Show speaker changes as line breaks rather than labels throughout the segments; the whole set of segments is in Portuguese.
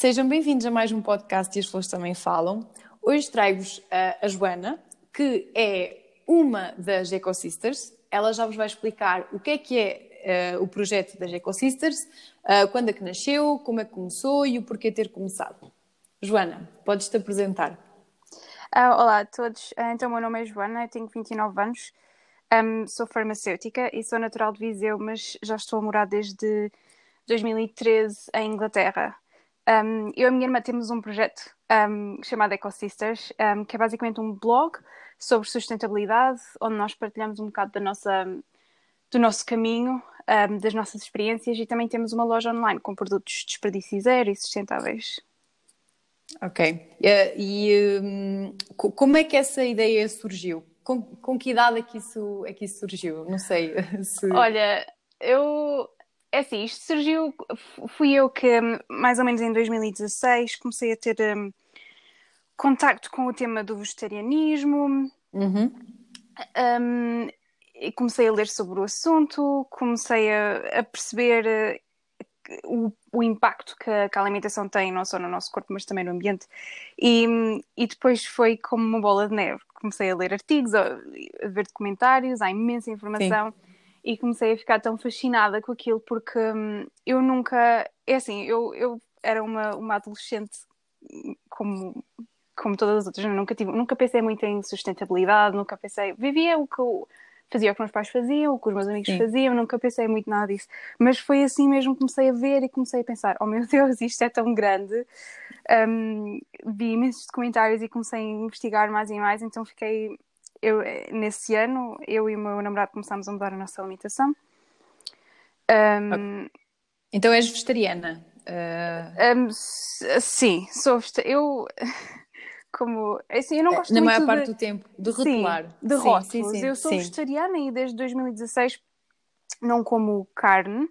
Sejam bem-vindos a mais um podcast e as flores também falam. Hoje trago-vos a, Joana, que é uma das Ecosisters. Ela já vos vai explicar o que é que é uh, o projeto das Ecosisters, uh, quando é que nasceu, como é que começou e o porquê ter começado. Joana, podes-te apresentar.
Uh, olá a todos, então o meu nome é Joana, eu tenho 29 anos, um, sou farmacêutica e sou natural de Viseu, mas já estou a morar desde 2013 em Inglaterra. Um, eu e a minha irmã temos um projeto um, chamado Ecosisters, um, que é basicamente um blog sobre sustentabilidade, onde nós partilhamos um bocado da nossa, do nosso caminho, das nossas experiências e também temos uma loja online com produtos desperdício zero e sustentáveis.
Ok. Uh, e um, como é que essa ideia surgiu? Com, com que idade é que, isso, é que isso surgiu? Não sei. Se...
Olha, eu é assim, isto surgiu, fui eu que mais ou menos em 2016 comecei a ter um, contacto com o tema do vegetarianismo
uhum.
um, e comecei a ler sobre o assunto, comecei a, a perceber uh, o, o, impacto que a, que a, alimentação tem não só no nosso corpo mas também no ambiente. E, e depois foi como uma bola de neve, comecei a ler artigos, a, a ver documentários, há imensa informação. Sim e comecei a ficar tão fascinada com aquilo porque hum, eu nunca. É assim, eu, eu era uma, uma adolescente como, como todas as outras, nunca, tive, nunca pensei muito em sustentabilidade, nunca pensei. Vivia o que eu fazia o que meus pais faziam, o que os meus amigos Sim. faziam, nunca pensei muito nada disso. Mas foi assim mesmo que comecei a ver e comecei a pensar: oh meu Deus, isto é tão grande. Um, vi imensos documentários e comecei a investigar mais e mais, então fiquei eu, nesse ano, eu e o meu namorado começámos a mudar a nossa alimentação. Um,
então és vegetariana?
Uh... Um, sim, sou vegetariana. Eu, como. Assim, eu não gosto
Na maior parte
de...
do tempo, de rotular.
Sim, de rótulos. Sim, sim, eu sou vegetariana e desde 2016 não como carne.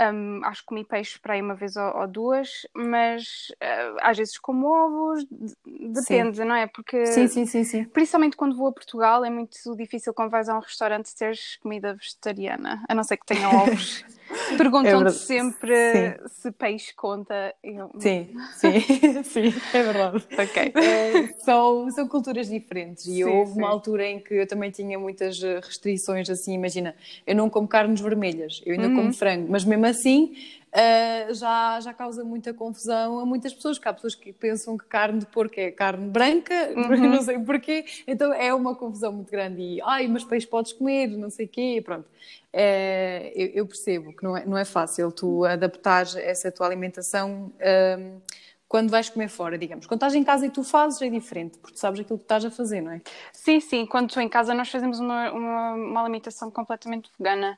Um, acho que comi peixe para aí uma vez ou, ou duas, mas uh, às vezes como ovos, depende, sim. não é? Porque
sim, sim, sim, sim.
principalmente quando vou a Portugal é muito difícil quando vais a um restaurante teres comida vegetariana, a não ser que tenha ovos. Perguntam-te é sempre sim. se peixe conta.
Eu... Sim, sim, sim, é verdade.
Ok.
É, são, são culturas diferentes e sim, houve sim. uma altura em que eu também tinha muitas restrições, assim, imagina, eu não como carnes vermelhas, eu ainda uhum. como frango, mas mesmo assim Uh, já, já causa muita confusão a muitas pessoas, porque há pessoas que pensam que carne de porco é carne branca, uhum. não sei porquê, então é uma confusão muito grande e, ai, mas peixe podes comer, não sei o quê, pronto. Uh, eu, eu, percebo que não é, não é fácil tu adaptar essa tua alimentação uh, quando vais comer fora, digamos. Quando estás em casa e tu fazes é diferente, porque sabes aquilo que estás a fazer, não é?
Sim, sim, quando estou em casa nós fazemos uma, uma, uma alimentação completamente vegana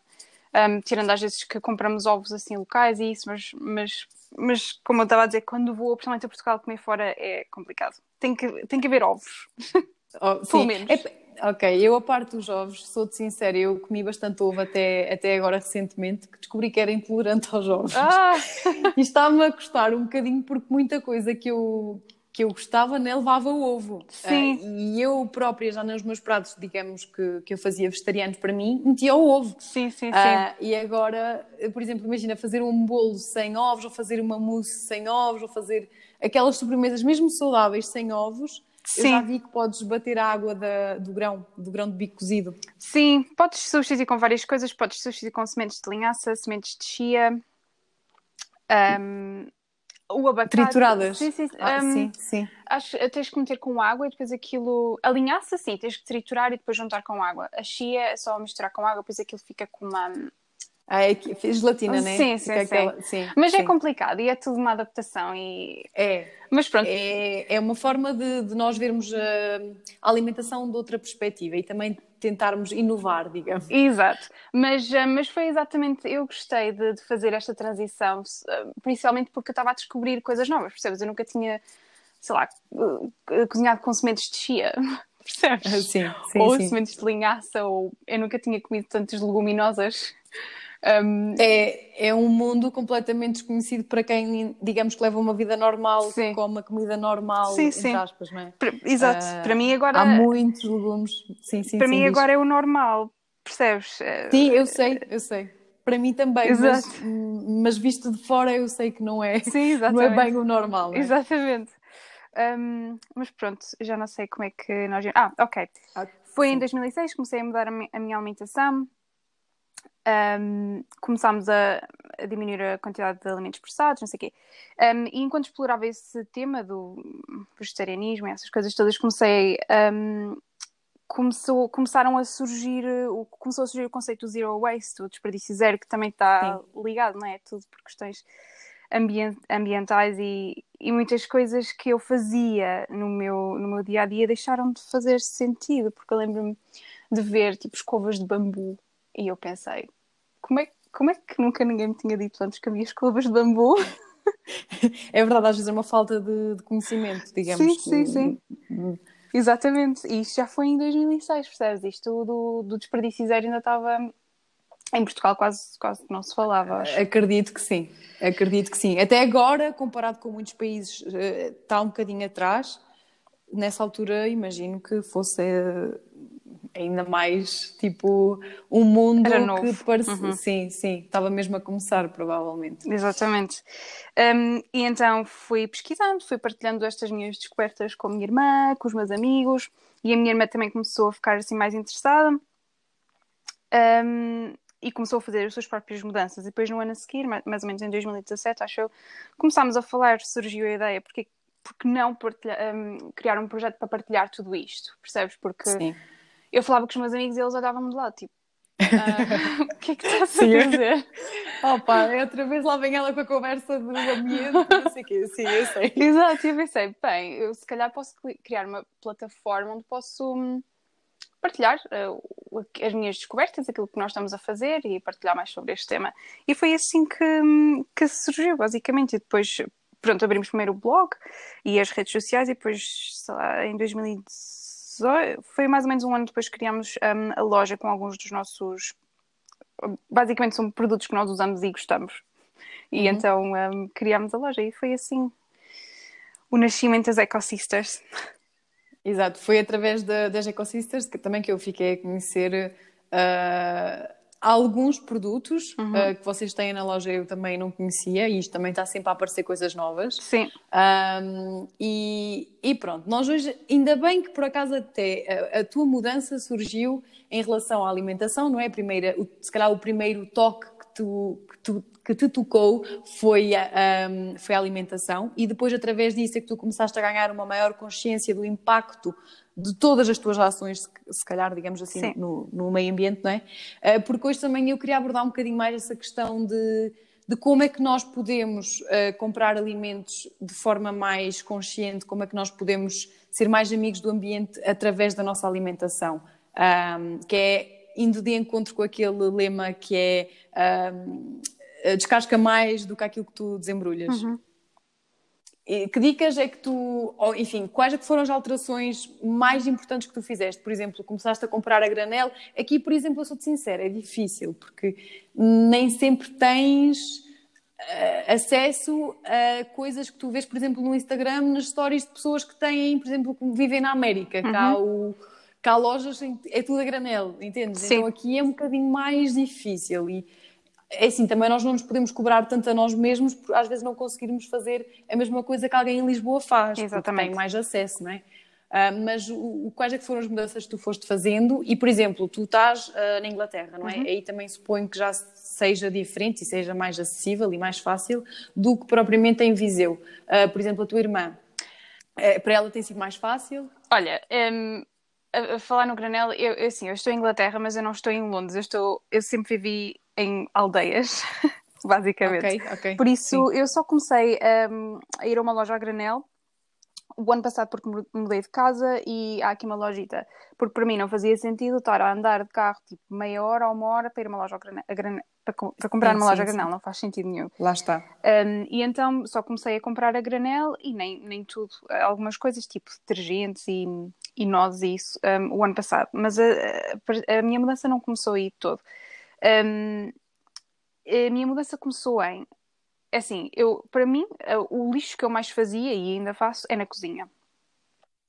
um, tirando às vezes que compramos ovos assim locais e isso, mas, mas, mas como eu estava a dizer, quando vou principalmente a Portugal comer fora é complicado. Tem que, tem que haver ovos.
Oh, Pelo menos. É, ok, eu a parte dos ovos, sou-te sincera, eu comi bastante ovo até, até agora recentemente, que descobri que era intolerante aos ovos.
Ah!
E está-me a custar um bocadinho porque muita coisa que eu, que eu gostava, né, levava o ovo.
Sim.
Uh, e eu própria, já nos meus pratos, digamos que, que eu fazia vegetarianos para mim, metia o ovo.
Sim, sim, sim.
Uh, e agora, por exemplo, imagina fazer um bolo sem ovos, ou fazer uma mousse sem ovos, ou fazer aquelas sobremesas mesmo saudáveis sem ovos. Sim. Eu já vi que podes bater a água da, do grão, do grão de bico cozido.
Sim, podes substituir com várias coisas, podes substituir com sementes de linhaça, sementes de chia. Um, o abacate.
Trituradas.
Sim, sim.
Ah, um, sim, sim.
Acho, tens que meter com água e depois aquilo. A linhaça, sim, tens que triturar e depois juntar com água. A chia é só misturar com água, depois aquilo fica com uma.
Ah, é gelatina, né?
Sim, sim, sim. sim. Mas é sim. é complicado e é tudo uma adaptação e...
É.
Mas pronto.
É, é uma forma de, de nós vermos a, a alimentação de outra perspectiva e também tentarmos inovar, digamos.
Exato. Mas, eh, mas foi exatamente... Eu gostei de, de fazer esta transição, eh, principalmente porque eu estava a descobrir coisas novas, percebes? Eu nunca tinha, sei lá, eh, cozinhado com sementes de chia percebes?
Sim, sim,
ou
sim.
sementes de linhaça, ou eu nunca tinha comido tantas leguminosas.
Um... É, é um mundo completamente desconhecido para quem, digamos, que leva uma vida normal, sim. que come a comida normal, sim, sim. aspas, não é?
Exato, uh, para mim agora...
Há muitos legumes, sim, sim.
Para mim
diz.
agora é o normal, percebes?
Sim, eu sei, eu sei. para mim também, mas, mas, visto de fora eu sei que não é, Sim, não é bem o normal. É?
Exatamente. Um, mas pronto, já não sei como é que nós. Ah, ok. Foi em 2006 comecei a mudar a minha alimentação. Um, começámos a, a, diminuir a quantidade de alimentos processados, não sei o quê. Um, e enquanto explorava esse tema do vegetarianismo e essas coisas todas, comecei um, começou, começaram a surgir, começou a surgir o conceito do zero waste, o desperdício zero, que também está Sim. ligado, não é? Tudo por questões ambient, ambientais e, e muitas coisas que eu fazia no meu, no meu dia a dia deixaram de fazer sentido, porque eu lembro-me de ver tipo escovas de bambu e eu pensei, como é, como é que nunca ninguém me tinha dito antes que havia escovas de bambu?
É verdade, às vezes é uma falta de, de conhecimento, digamos.
Sim, sim, sim. Exatamente, e isto já foi em 2006, percebes? Isto do, do desperdício zero ainda estava em Portugal quase, quase não se falava. Acho.
Acredito que sim, acredito que sim. Até agora, comparado com muitos países, eh, está um bocadinho atrás. Nessa altura, imagino que fosse eh, ainda mais tipo um mundo
Era novo.
que parecia. Uhum. Sim, sim, estava mesmo a começar, provavelmente.
Exatamente. Um, e então fui pesquisando, fui partilhando estas minhas descobertas com a minha irmã, com os meus amigos, e a minha irmã também começou a ficar assim mais interessada. Um, e começou a fazer as suas próprias mudanças. E depois, no ano a seguir, mais ou menos em 2017, acho eu, começámos a falar, surgiu a ideia, porque, porque não partilhar, um, criar um projeto para partilhar tudo isto, percebes? Porque Sim eu falava com os meus amigos e eles olhavam-me de lado, tipo, ah, o que é que estás a dizer?
Opa, é outra vez lá vem ela com a conversa do ambiente, não sei o quê, sim, eu sei.
Exato, eu pensei, bem, eu se calhar posso criar uma plataforma onde posso hum, partilhar uh, as minhas descobertas, aquilo que nós estamos a fazer e partilhar mais sobre este tema. E foi assim que, hum, que surgiu, basicamente, e depois, pronto, abrimos primeiro o blog e as redes sociais e depois, sei lá, em 2018 foi mais ou menos um ano depois que criámos um, a loja com alguns dos nossos. Basicamente são produtos que nós usamos e gostamos. E uhum. então um, criámos a loja e foi assim o nascimento das Ecosisters.
Exato, foi através da, das Ecosisters que também que eu fiquei a conhecer uh, alguns produtos uhum. uh, que vocês têm na loja eu também não conhecia e isto também está sempre a aparecer coisas novas.
Sim.
Um, e, e, pronto, nós hoje, ainda bem que por acaso até a, a, tua mudança surgiu em relação à alimentação, não é? Primeira, o, se calhar o primeiro toque que tu, que tu que te tocou foi a, um, foi a alimentação e depois através disso é que tu começaste a ganhar uma maior consciência do impacto de todas as tuas ações, se calhar, digamos assim, no, no, meio ambiente, não é? Uh, porque hoje também eu queria abordar um bocadinho mais essa questão de, de como é que nós podemos uh, comprar alimentos de forma mais consciente, como é que nós podemos ser mais amigos do ambiente através da nossa alimentação, um, que é indo de encontro com aquele lema que é um, descasca mais do que aquilo que tu desembrulhas. Uhum. Que dicas é que tu, ou, enfim, quais é que foram as alterações mais importantes que tu fizeste? Por exemplo, começaste a comprar a granel. Aqui, por exemplo, eu sou-te sincera, é difícil, porque nem sempre tens uh, acesso a coisas que tu vês, por exemplo, no Instagram, nas stories de pessoas que têm, por exemplo, que vivem na América. Uhum. Cá, o, cá lojas, é tudo a granel, entendes? Sim. Então aqui é um bocadinho mais difícil e é assim, também nós não nos podemos cobrar tanto a nós mesmos por às vezes não conseguirmos fazer a mesma coisa que alguém em Lisboa faz, Exatamente. tem mais acesso, não é? Uh, mas o, quais é que foram as mudanças que tu foste fazendo? E, por exemplo, tu estás uh, na Inglaterra, não é? Uhum. Aí também suponho que já seja diferente e seja mais acessível e mais fácil do que propriamente em Viseu. Uh, por exemplo, a tua irmã, eh, para ela tem sido mais fácil?
Olha, um, a, a, falar no granel, eu, eu, assim, eu estou em Inglaterra, mas eu não estou em Londres. Eu, estou, eu sempre vivi em aldeias, basicamente. Okay, okay. Por isso, Sim. eu só comecei um, a ir a uma loja a granel o ano passado porque mudei de casa e há aqui uma lojita. Porque para mim não fazia sentido estar a andar de carro tipo meia hora ou uma hora para ir a uma loja a granel, para, para, comprar sim, uma loja sim, a granel, sim. não faz sentido nenhum.
Lá está.
Um, e então só comecei a comprar a granel e nem, nem tudo, algumas coisas tipo detergentes e, e nozes e isso um, o ano passado. Mas a, a, a, minha mudança não começou aí todo. Um, a minha mudança começou em assim, eu, para mim, o lixo que eu mais fazia e ainda faço é na cozinha.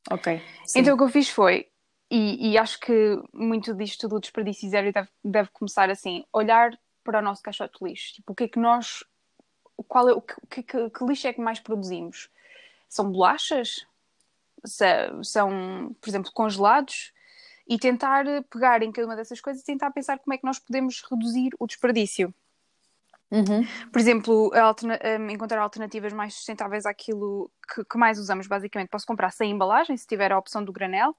Ok.
Sim. Então o que eu fiz foi, e, e, acho que muito disto do desperdício zero deve, deve começar assim, olhar para o nosso caixote de lixo. Tipo, o que é que nós. Qual é, o que, que, que lixo é que mais produzimos? São bolachas? São, por exemplo, congelados? E tentar pegar em cada uma dessas coisas e tentar pensar como é que nós podemos reduzir o desperdício.
Uhum.
Por exemplo, alterna um, encontrar alternativas mais sustentáveis àquilo que, que, mais usamos, basicamente. Posso comprar sem embalagem, se tiver a opção do granel.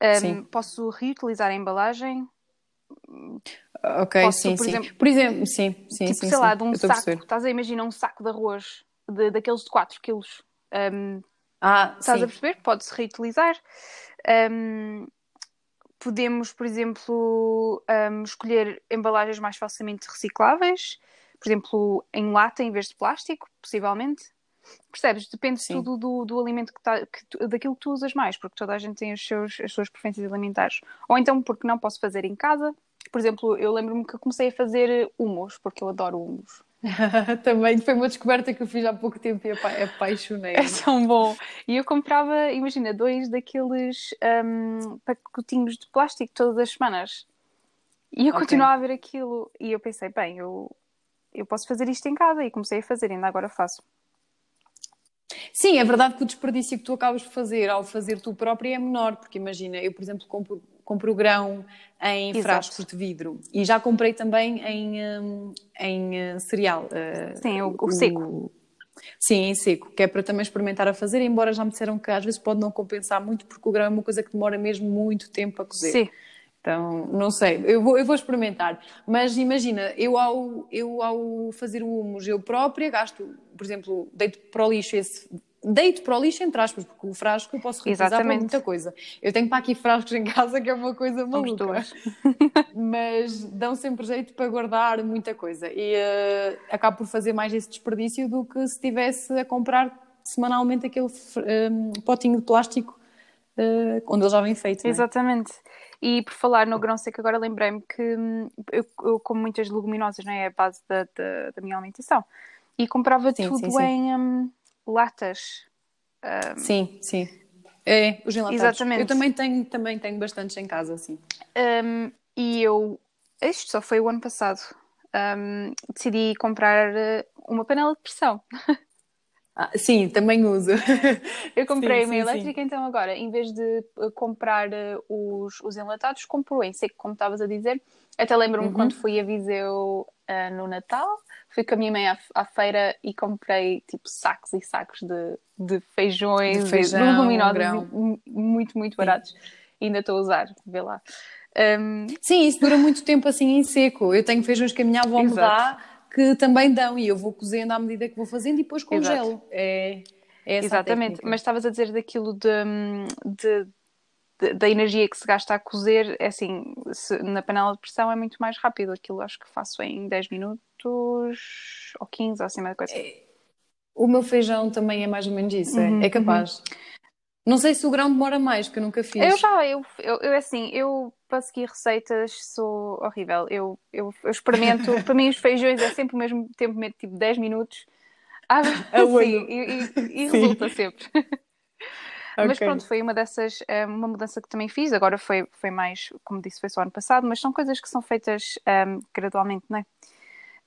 Um, posso reutilizar a embalagem.
Ok, posso, sim, por sim. Exemplo, por exemplo, sim, sim,
tipo,
sim,
sei
sim,
lá, de um saco. Estás a imaginar um saco de arroz de, daqueles de 4 quilos. Um,
ah,
estás
sim.
a perceber? Pode-se reutilizar. Um, podemos, por exemplo, um, escolher embalagens mais facilmente recicláveis, por exemplo, em lata em vez de plástico, possivelmente. Percebes? Depende Sim. tudo do, do alimento que, tá, que tu, daquilo que tu usas mais, porque toda a gente tem os seus, as suas preferências alimentares. Ou então, porque não posso fazer em casa. Por exemplo, eu lembro-me que comecei a fazer humus, porque eu adoro humus.
Também foi uma descoberta que eu fiz há pouco tempo e apaixonei.
É tão bom. E eu comprava, imagina, dois daqueles um, pacotinhos de plástico todas as semanas. E eu okay. continuava a ver aquilo. E eu pensei, bem, eu, eu posso fazer isto em casa. E comecei a fazer, ainda agora faço.
Sim, é verdade que o desperdício que tu acabas de fazer ao fazer tu própria é menor, porque imagina, eu, por exemplo, compro, compro grão em Exato. frascos de vidro e já comprei também em, hum, em eh, cereal.
Eh, Sim, o, o seco.
Sim, em seco, que é para também experimentar a fazer, embora já me disseram que às vezes pode não compensar muito, porque o grão é uma coisa que demora mesmo muito tempo a cozer.
Sim.
Então, não sei, eu vou, eu vou experimentar. Mas imagina, eu ao, eu ao fazer o humus eu própria gasto, por exemplo, deito para o lixo esse deito para o lixo, entre aspas, porque o frasco eu posso reutilizar para muita coisa. Eu tenho para aqui frascos em casa que é uma coisa maluca. Mas dão sempre jeito para guardar muita coisa. E uh, acabo por fazer mais esse desperdício do que se estivesse a comprar semanalmente aquele um, potinho de plástico uh, onde ele já vem feito.
É? Exatamente. E por falar no grão seco, agora lembrei-me que hum, eu, eu, como muitas leguminosas, não é? é a base da, da, da minha alimentação. E comprava sim, tudo sim, sim. em. Um, latas.
Um... Sim, sim. É, os enlatados. Exatamente. Eu também tenho, também tenho bastantes em casa, assim.
Um, e eu, isto só foi o ano passado, um, decidi comprar eh, uma panela de pressão.
Ah, sim, também uso.
eu comprei sim, uma sim, elétrica, sim. então agora, em vez de eh, comprar eh, os, os enlatados, compro em seco, como estavas a dizer. Até lembro-me uhum. quando fui a Viseu uh, no Natal, fui com a minha mãe à, à, feira e comprei tipo sacos e sacos de, de feijões, de feijão, luminosos, muito, muito baratos. Ainda estou a usar, vê lá. Um...
Sim, isso dura muito tempo assim em seco. Eu tenho feijões que a minha avó Exato. me dá que também dão e eu vou cozendo à medida que vou fazendo e depois congelo. É, é
Exatamente, mas estavas a dizer daquilo de, de, de, da energia que se gasta a cozer, é assim, se, na panela de pressão é muito mais rápido. Aquilo acho que faço em 10 minutos ou 15 ou assim, uma coisa. É,
o meu feijão também é mais ou menos isso, é, uhum, é capaz. Uhum. Não sei se o grão demora mais, que eu nunca fiz.
Eu já, eu, eu, eu assim, eu para seguir receitas sou horrível. Eu, eu, eu experimento, para mim os feijões é sempre o mesmo tempo, tipo 10 minutos. Ah, sim, e, e, e resulta sempre. Okay. Mas pronto, foi uma dessas, eh, uma mudança que também fiz. Agora foi, foi mais, como disse, foi só ano passado, mas são coisas que são feitas um, ehm, gradualmente, não é?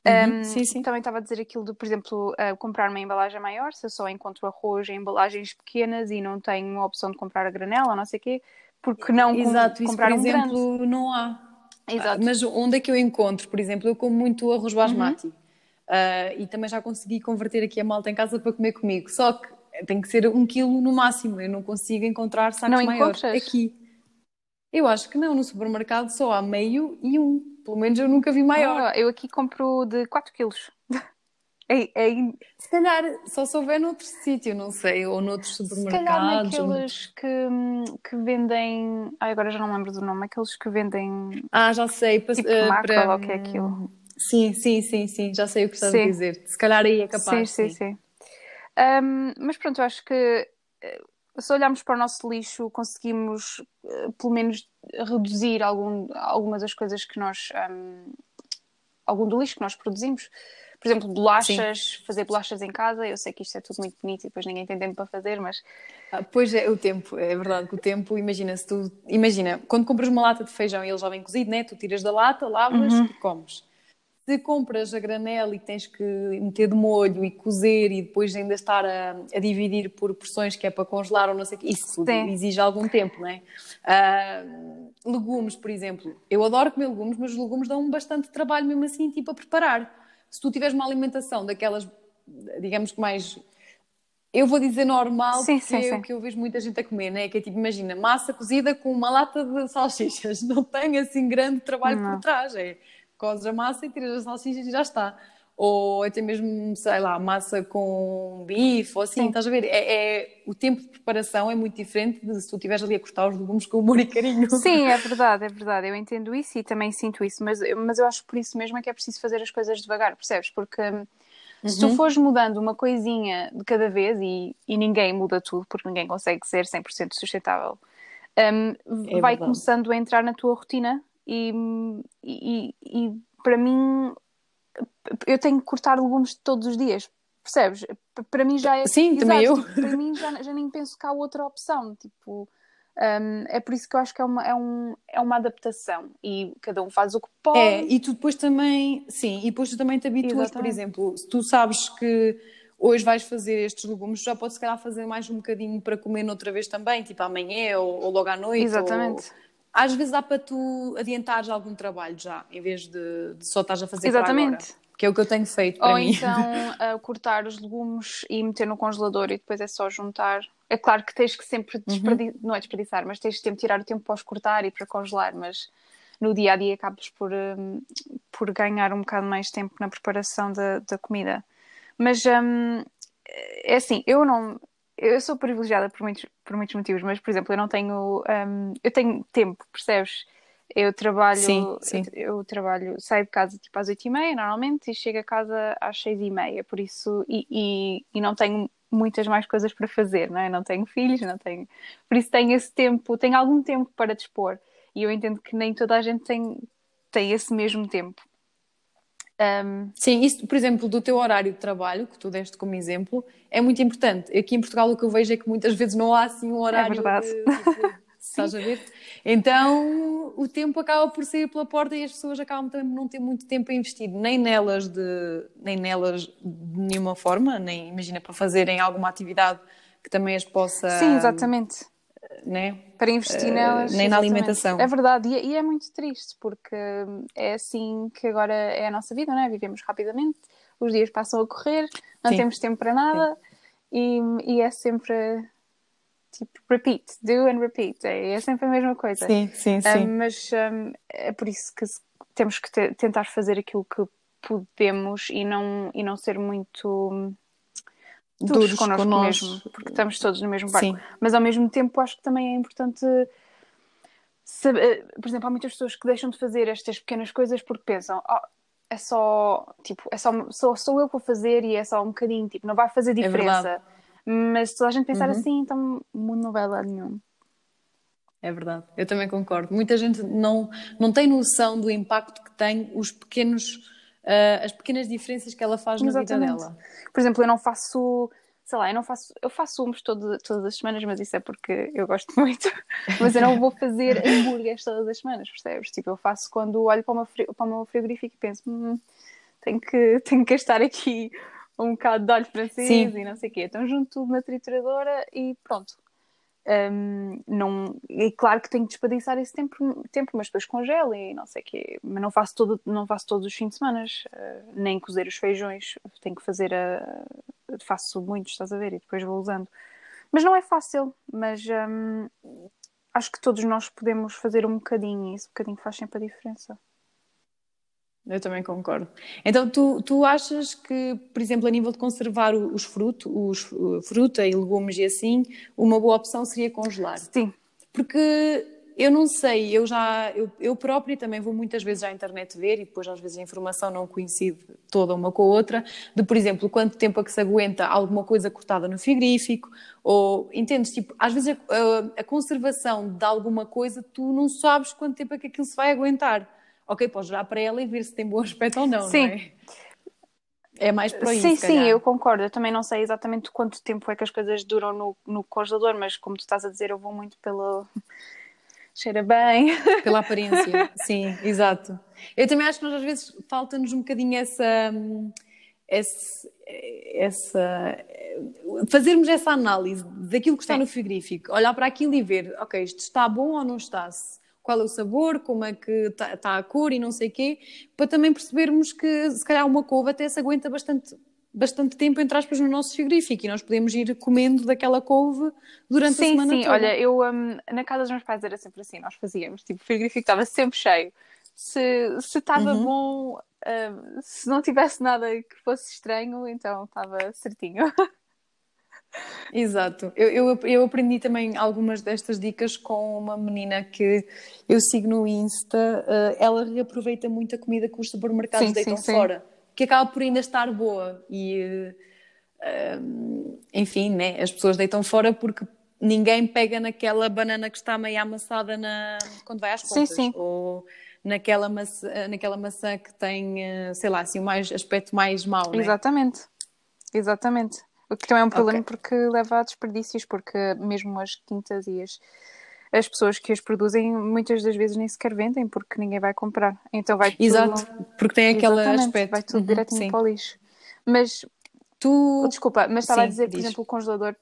Uhum, um, sim, sim. Também estava a dizer aquilo de, por exemplo, uh, comprar uma embalagem maior, se eu só encontro arroz em embalagens pequenas e não tenho a opção de comprar a granela não sei o quê, porque não
Exato,
com, comprar
isso, por
um
exemplo, grande? não há. Exato. Mas onde é que eu encontro? Por exemplo, eu como muito arroz basmati uhum. uh, e também já consegui converter aqui a malta em casa para comer comigo, só que tem que ser um quilo no máximo, eu não consigo encontrar sacos não maiores encontras? aqui. Eu acho que não, no supermercado só há meio e um. Pelo menos eu nunca vi maior.
Oh, eu aqui compro de 4 quilos. É, é...
Se calhar só se houver noutro sítio, não sei, ou noutros supermercados. Se
calhar naqueles ou... que, que vendem. Ai, agora já não lembro do nome, aqueles que vendem.
Ah, já sei.
Tipo uh, para... ou o que é aquilo.
Sim, sim, sim, sim, já sei o que estás sim. a dizer. Se calhar aí é capaz.
Sim, sim, sim. sim. Um, mas pronto, eu acho que eh, se olharmos para o nosso lixo, conseguimos uh, pelo menos reduzir algum, algumas das coisas que nós. Um, algum do lixo que nós produzimos. Por exemplo, bolachas, Sim. fazer bolachas em casa. Eu sei que isto é tudo muito bonito e depois ninguém tem tempo para fazer, mas.
Ah, pois é, o tempo, é verdade que o tempo, imagina se tu. Imagina, quando compras uma lata de feijão e ele já vem cozido, né? Tu tiras da lata, lavas uhum. e comes. Se compras a granel e tens que meter de molho e cozer e depois ainda estar a, a dividir por porções que é para congelar ou não sei o que, isso Sim. exige algum tempo, não é? Uh, legumes, por exemplo. Eu adoro comer legumes, mas os legumes dão bastante trabalho mesmo assim, tipo, a preparar. Se tu tiveres uma alimentação daquelas, digamos que mais eu vou dizer normal, sim, porque sim, é o que eu vejo muita gente a comer, né? Que é tipo, imagina, massa cozida com uma lata de salsichas. Não tem assim grande trabalho não. por trás. É cozes a massa e tiras as salsichas e já está. Ou até mesmo, sei lá, massa com bife ou assim, Sim. estás a ver? É, é, o tempo de preparação é muito diferente de se tu estiveres ali a cortar os legumes com amor e carinho.
Sim, é verdade, é verdade. Eu entendo isso e também sinto isso, mas, mas eu acho por isso mesmo é que é preciso fazer as coisas devagar, percebes? Porque uhum. se tu uhum. fores mudando uma coisinha de cada vez e, e ninguém muda tudo, porque ninguém consegue ser 100% sustentável, um, é vai verdade. começando a entrar na tua rotina e, e, e para mim eu tenho que cortar legumes todos os dias, percebes? Para mim já é.
Sim, exato, também eu.
Tipo, para mim já, já nem penso que há outra opção. Tipo, um, é por isso que eu acho que é uma, é, um, é uma adaptação e cada um faz o que pode.
É, e tu depois também, sim, e depois tu também te habituas, Exatamente. por exemplo, se tu sabes que hoje vais fazer estes legumes, já podes se calhar fazer mais um bocadinho para comer noutra vez também, tipo amanhã ou, ou logo à noite.
Exatamente.
Ou às vezes dá para tu adiantares algum trabalho já, em vez de, de só estás a fazer
Exatamente.
que é o que eu tenho feito para
Ou
mim.
então uh, cortar os legumes e meter no congelador e depois é só juntar. É claro que tens que sempre desperdiçar, uhum. não é desperdiçar, mas tens que sempre tirar o tempo para os cortar e para congelar, mas no dia a dia acabas por, um, por ganhar um bocado mais tempo na preparação da, da comida. Mas um, é assim, eu não, eu sou privilegiada por muitos, por muitos motivos, mas, por exemplo, eu não tenho. Um, eu tenho tempo, percebes? Eu trabalho, sim, sim. Eu, eu, trabalho, saio de casa tipo às oito e meia normalmente e chego a casa às seis e meia, por isso, e, e, e, não tenho muitas mais coisas para fazer, não é? Não tenho filhos, não tenho, por isso tenho esse tempo, tenho algum tempo para dispor e eu entendo que nem toda a gente tem, tem esse mesmo tempo.
Um... Sim, isso, por exemplo, do teu horário de trabalho, que tu deste como exemplo, é muito importante. Aqui em Portugal o que eu vejo é que muitas vezes não há assim um horário. É verdade. De, tipo, estás a ver? Então o tempo acaba por sair pela porta e as pessoas acabam também por não ter muito tempo investido nem nelas de nem nelas de nenhuma forma, nem imagina para fazerem alguma atividade que também as possa.
Sim, exatamente
né?
Para investir uh, nelas.
Nem exatamente. na alimentação.
É verdade, e, é, e, é muito triste, porque é assim que agora é a nossa vida, não é? Vivemos rapidamente, os dias passam a correr, não Sim. temos tempo para nada e, e, é sempre tipo repeat, do and repeat, é, é sempre a mesma coisa.
Sim, sim, ah, sim.
mas um, é por isso que temos que te, tentar fazer aquilo que podemos e não, e não ser muito duros connosco con mesmo, porque estamos todos no mesmo barco. Sim. Mas ao mesmo tempo acho que também é importante saber, por exemplo, há muitas pessoas que deixam de fazer estas pequenas coisas porque pensam, oh, é só, tipo, é só, sou, sou eu que vou fazer e é só um bocadinho, tipo, não vai fazer é diferença. É Mas se toda a gente pensar uhum. assim, então o mundo não vai lá nenhum.
É verdade, eu também concordo. Muita gente não, não tem noção do impacto que tem os pequenos uh, as pequenas diferenças que ela faz Exatamente. na vida dela.
Por exemplo, eu não faço, sei lá, eu não faço, eu faço humos todo, todas as semanas, mas isso é porque eu gosto muito. mas eu não vou fazer hambúrgueres todas as semanas, percebes? Tipo, eu faço quando olho para, uma, para o meu frigorífico e penso, hum, tenho, que, tenho que gastar aqui um bocado de óleo francês Sim. e não sei o quê. Então junto tudo na trituradora e pronto. Um, não, é claro que tenho que desperdiçar esse tempo, tempo, mas depois congelo e não sei o quê. Mas não faço, todo, não faço todos os fins de semana, uh, nem cozer os feijões. Tenho que fazer a. Faço muitos, estás a ver? E depois vou usando. Mas não é fácil, mas um, acho que todos nós podemos fazer um bocadinho e esse bocadinho faz sempre a diferença.
Eu também concordo. Então, tu, tu achas que, por exemplo, a nível de conservar os frutos, os fruta e legumes e assim, uma boa opção seria congelar?
Sim.
Porque eu não sei, eu já, eu, eu própria também vou muitas vezes à internet ver e depois às vezes a informação não coincide toda uma com a outra, de, por exemplo, quanto tempo é que se aguenta alguma coisa cortada no frigorífico, ou, entendes, tipo, às vezes a, a, a conservação de alguma coisa, tu não sabes quanto tempo é que aquilo se vai aguentar ok, podes olhar para ela e ver se tem bom aspecto ou não, sim. não é? É mais por aí,
Sim, sim, eu concordo. Eu também não sei exatamente quanto tempo é que as coisas duram no, no congelador, mas como tu estás a dizer, eu vou muito pelo... Cheira bem.
Pela aparência, sim, exato. Eu também acho que nós às vezes falta-nos um bocadinho essa, essa, essa, fazermos essa análise daquilo que está no frigorífico, olhar para aquilo e ver, ok, isto está bom ou não está? Qual é o sabor, como é que está, está a cor e não sei o quê, para também percebermos que se calhar uma couve até se aguenta bastante bastante tempo, entre aspas, no nosso frigorífico e nós podemos ir comendo daquela couve durante
sim,
a semana
sim.
toda.
Sim, olha, eu um, na casa dos meus pais era sempre assim, nós fazíamos, tipo, o frigorífico estava sempre cheio. Se, se estava uhum. bom, um, se não tivesse nada que fosse estranho, então estava certinho.
Exato. Eu, eu, eu, aprendi também algumas destas dicas com uma menina que eu sigo no Insta. Uh, ela reaproveita muito a comida que os supermercados sim, deitam sim, fora. Sim que acaba por ainda estar boa. E, uh, enfim, né? as pessoas deitam fora porque ninguém pega naquela banana que está meio amassada na... quando vai às compras.
Sim, sim.
Ou naquela maçã, naquela maçã que tem, eh, sei lá, assim, o mais, aspecto mais mau, né?
Exatamente. O que também é um problema okay. porque leva a desperdícios, porque mesmo as quintas e as as pessoas que as produzem muitas das vezes nem sequer vendem porque ninguém vai comprar. Então vai tudo...
Exato, porque tem aquele aspecto.
Vai tudo uhum, direto para o lixo. Mas tu. Desculpa, mas estava sim, a dizer, por diz. exemplo, o congelador.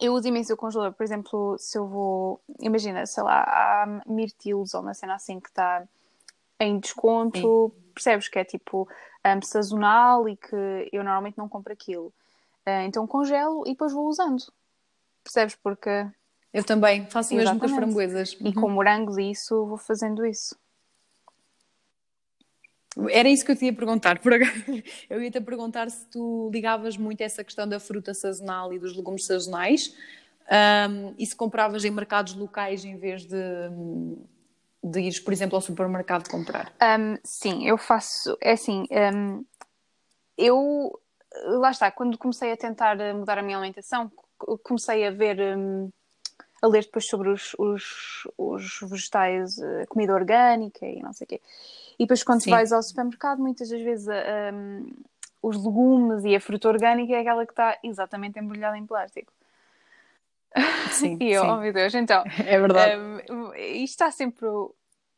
Eu uso imenso o congelador, por exemplo, se eu vou. Imagina, sei lá, há mirtilos ou uma cena assim que está em desconto, sim. percebes que é tipo um, sazonal e que eu normalmente não compro aquilo. Uh, então congelo e depois vou usando. Percebes? Porque
eu também faço o mesmo com as framboesas.
E com morangos e isso, vou fazendo isso.
Era isso que eu te ia perguntar. Eu ia-te perguntar se tu ligavas muito a essa questão da fruta sazonal e dos legumes sazonais um, e se compravas em mercados locais em vez de, de ires, por exemplo, ao supermercado comprar.
Um, sim, eu faço. É assim, um, eu. Lá está, quando comecei a tentar mudar a minha alimentação, comecei a ver hum, a ler depois sobre os, os, os vegetais, a comida orgânica e não sei o quê. E depois quando Sim. vais ao supermercado, muitas das vezes um, os legumes e a fruta orgânica é aquela que está exatamente embrulhada em plástico.
Sim,
e eu,
sim.
oh meu Deus, então.
É verdade.
Um, isto está sempre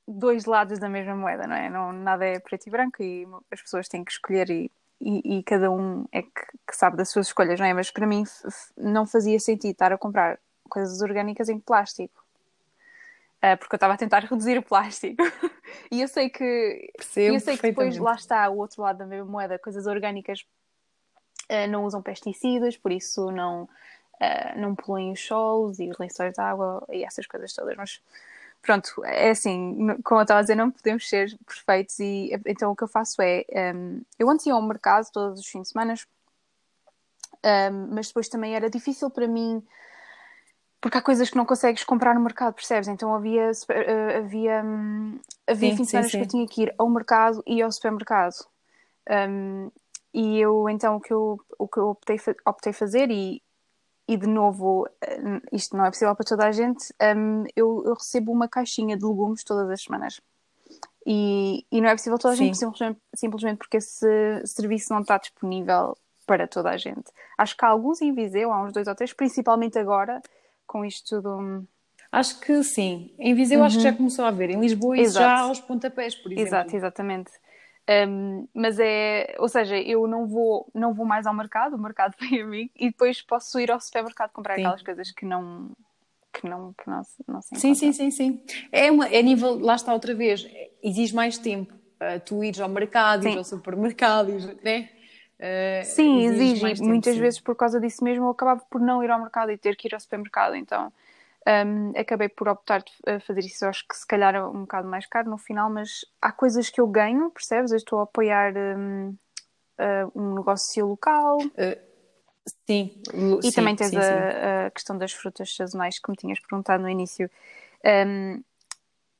dois lados da mesma moeda, não é? Não, nada é preto e branco e as pessoas têm que escolher e, e, e cada um é que, que, sabe das suas escolhas, não é? Mas para mim não fazia sentido estar a comprar coisas orgânicas em plástico. Uh, porque eu estava a tentar reduzir o plástico. e eu sei que.
Percebo
eu sei que depois lá está o outro lado da mesma moeda, coisas orgânicas uh, não usam pesticidas, por isso não, uh, não poluem os solos e os lençóis de água e essas coisas todas. Mas pronto, é assim, como eu estava a dizer, não podemos ser perfeitos e então o que eu faço é. Um, eu antes ia ao mercado todos os fins de semana, um, mas depois também era difícil para mim porque há coisas que não consegues comprar no mercado, percebes? Então havia, uh, havia, um, havia sim, fim de semana que eu tinha que ir ao mercado e ao supermercado. Um, e eu, então, o que eu, o que eu optei, optei fazer, e, e de novo, hum, isto não é possível para toda a gente, um, eu, eu, recebo uma caixinha de legumes todas as semanas. E, e não é possível toda a gente, simplesmente, simplesmente porque esse serviço não está disponível para toda a gente. Acho que há alguns em Viseu, há uns dois ou três, principalmente agora, com isto tudo?
Acho que sim. Em Viseu uhum. acho que já uhum. começou a haver. Em Lisboa isso Exato. já aos pontapés, por exemplo.
Exato, exatamente. Um, mas é, ou seja, eu não vou, não vou mais ao mercado, o mercado vem a mim e depois posso ir ao supermercado comprar sim. aquelas coisas que não que não, que não, não se
Sim, sim, sim, sim. É, uma, é nível, lá está outra vez, exige mais tempo. Uh, tu ires ao mercado, sim. ires ao supermercado, ires, né?
Uh, Sim, exige. exige. Muitas sim. vezes por causa disso mesmo eu acabava por não ir ao mercado e ter que ir ao supermercado. Então um, acabei por optar a fazer isso. Eu acho que se calhar é um bocado mais caro no final, mas há coisas que eu ganho, percebes? Eu estou a apoiar um, uh, um negócio local. Uh,
sim.
E
sim,
também tens
sim,
a,
sim.
a, questão das frutas sazonais que me tinhas perguntado no início. Um,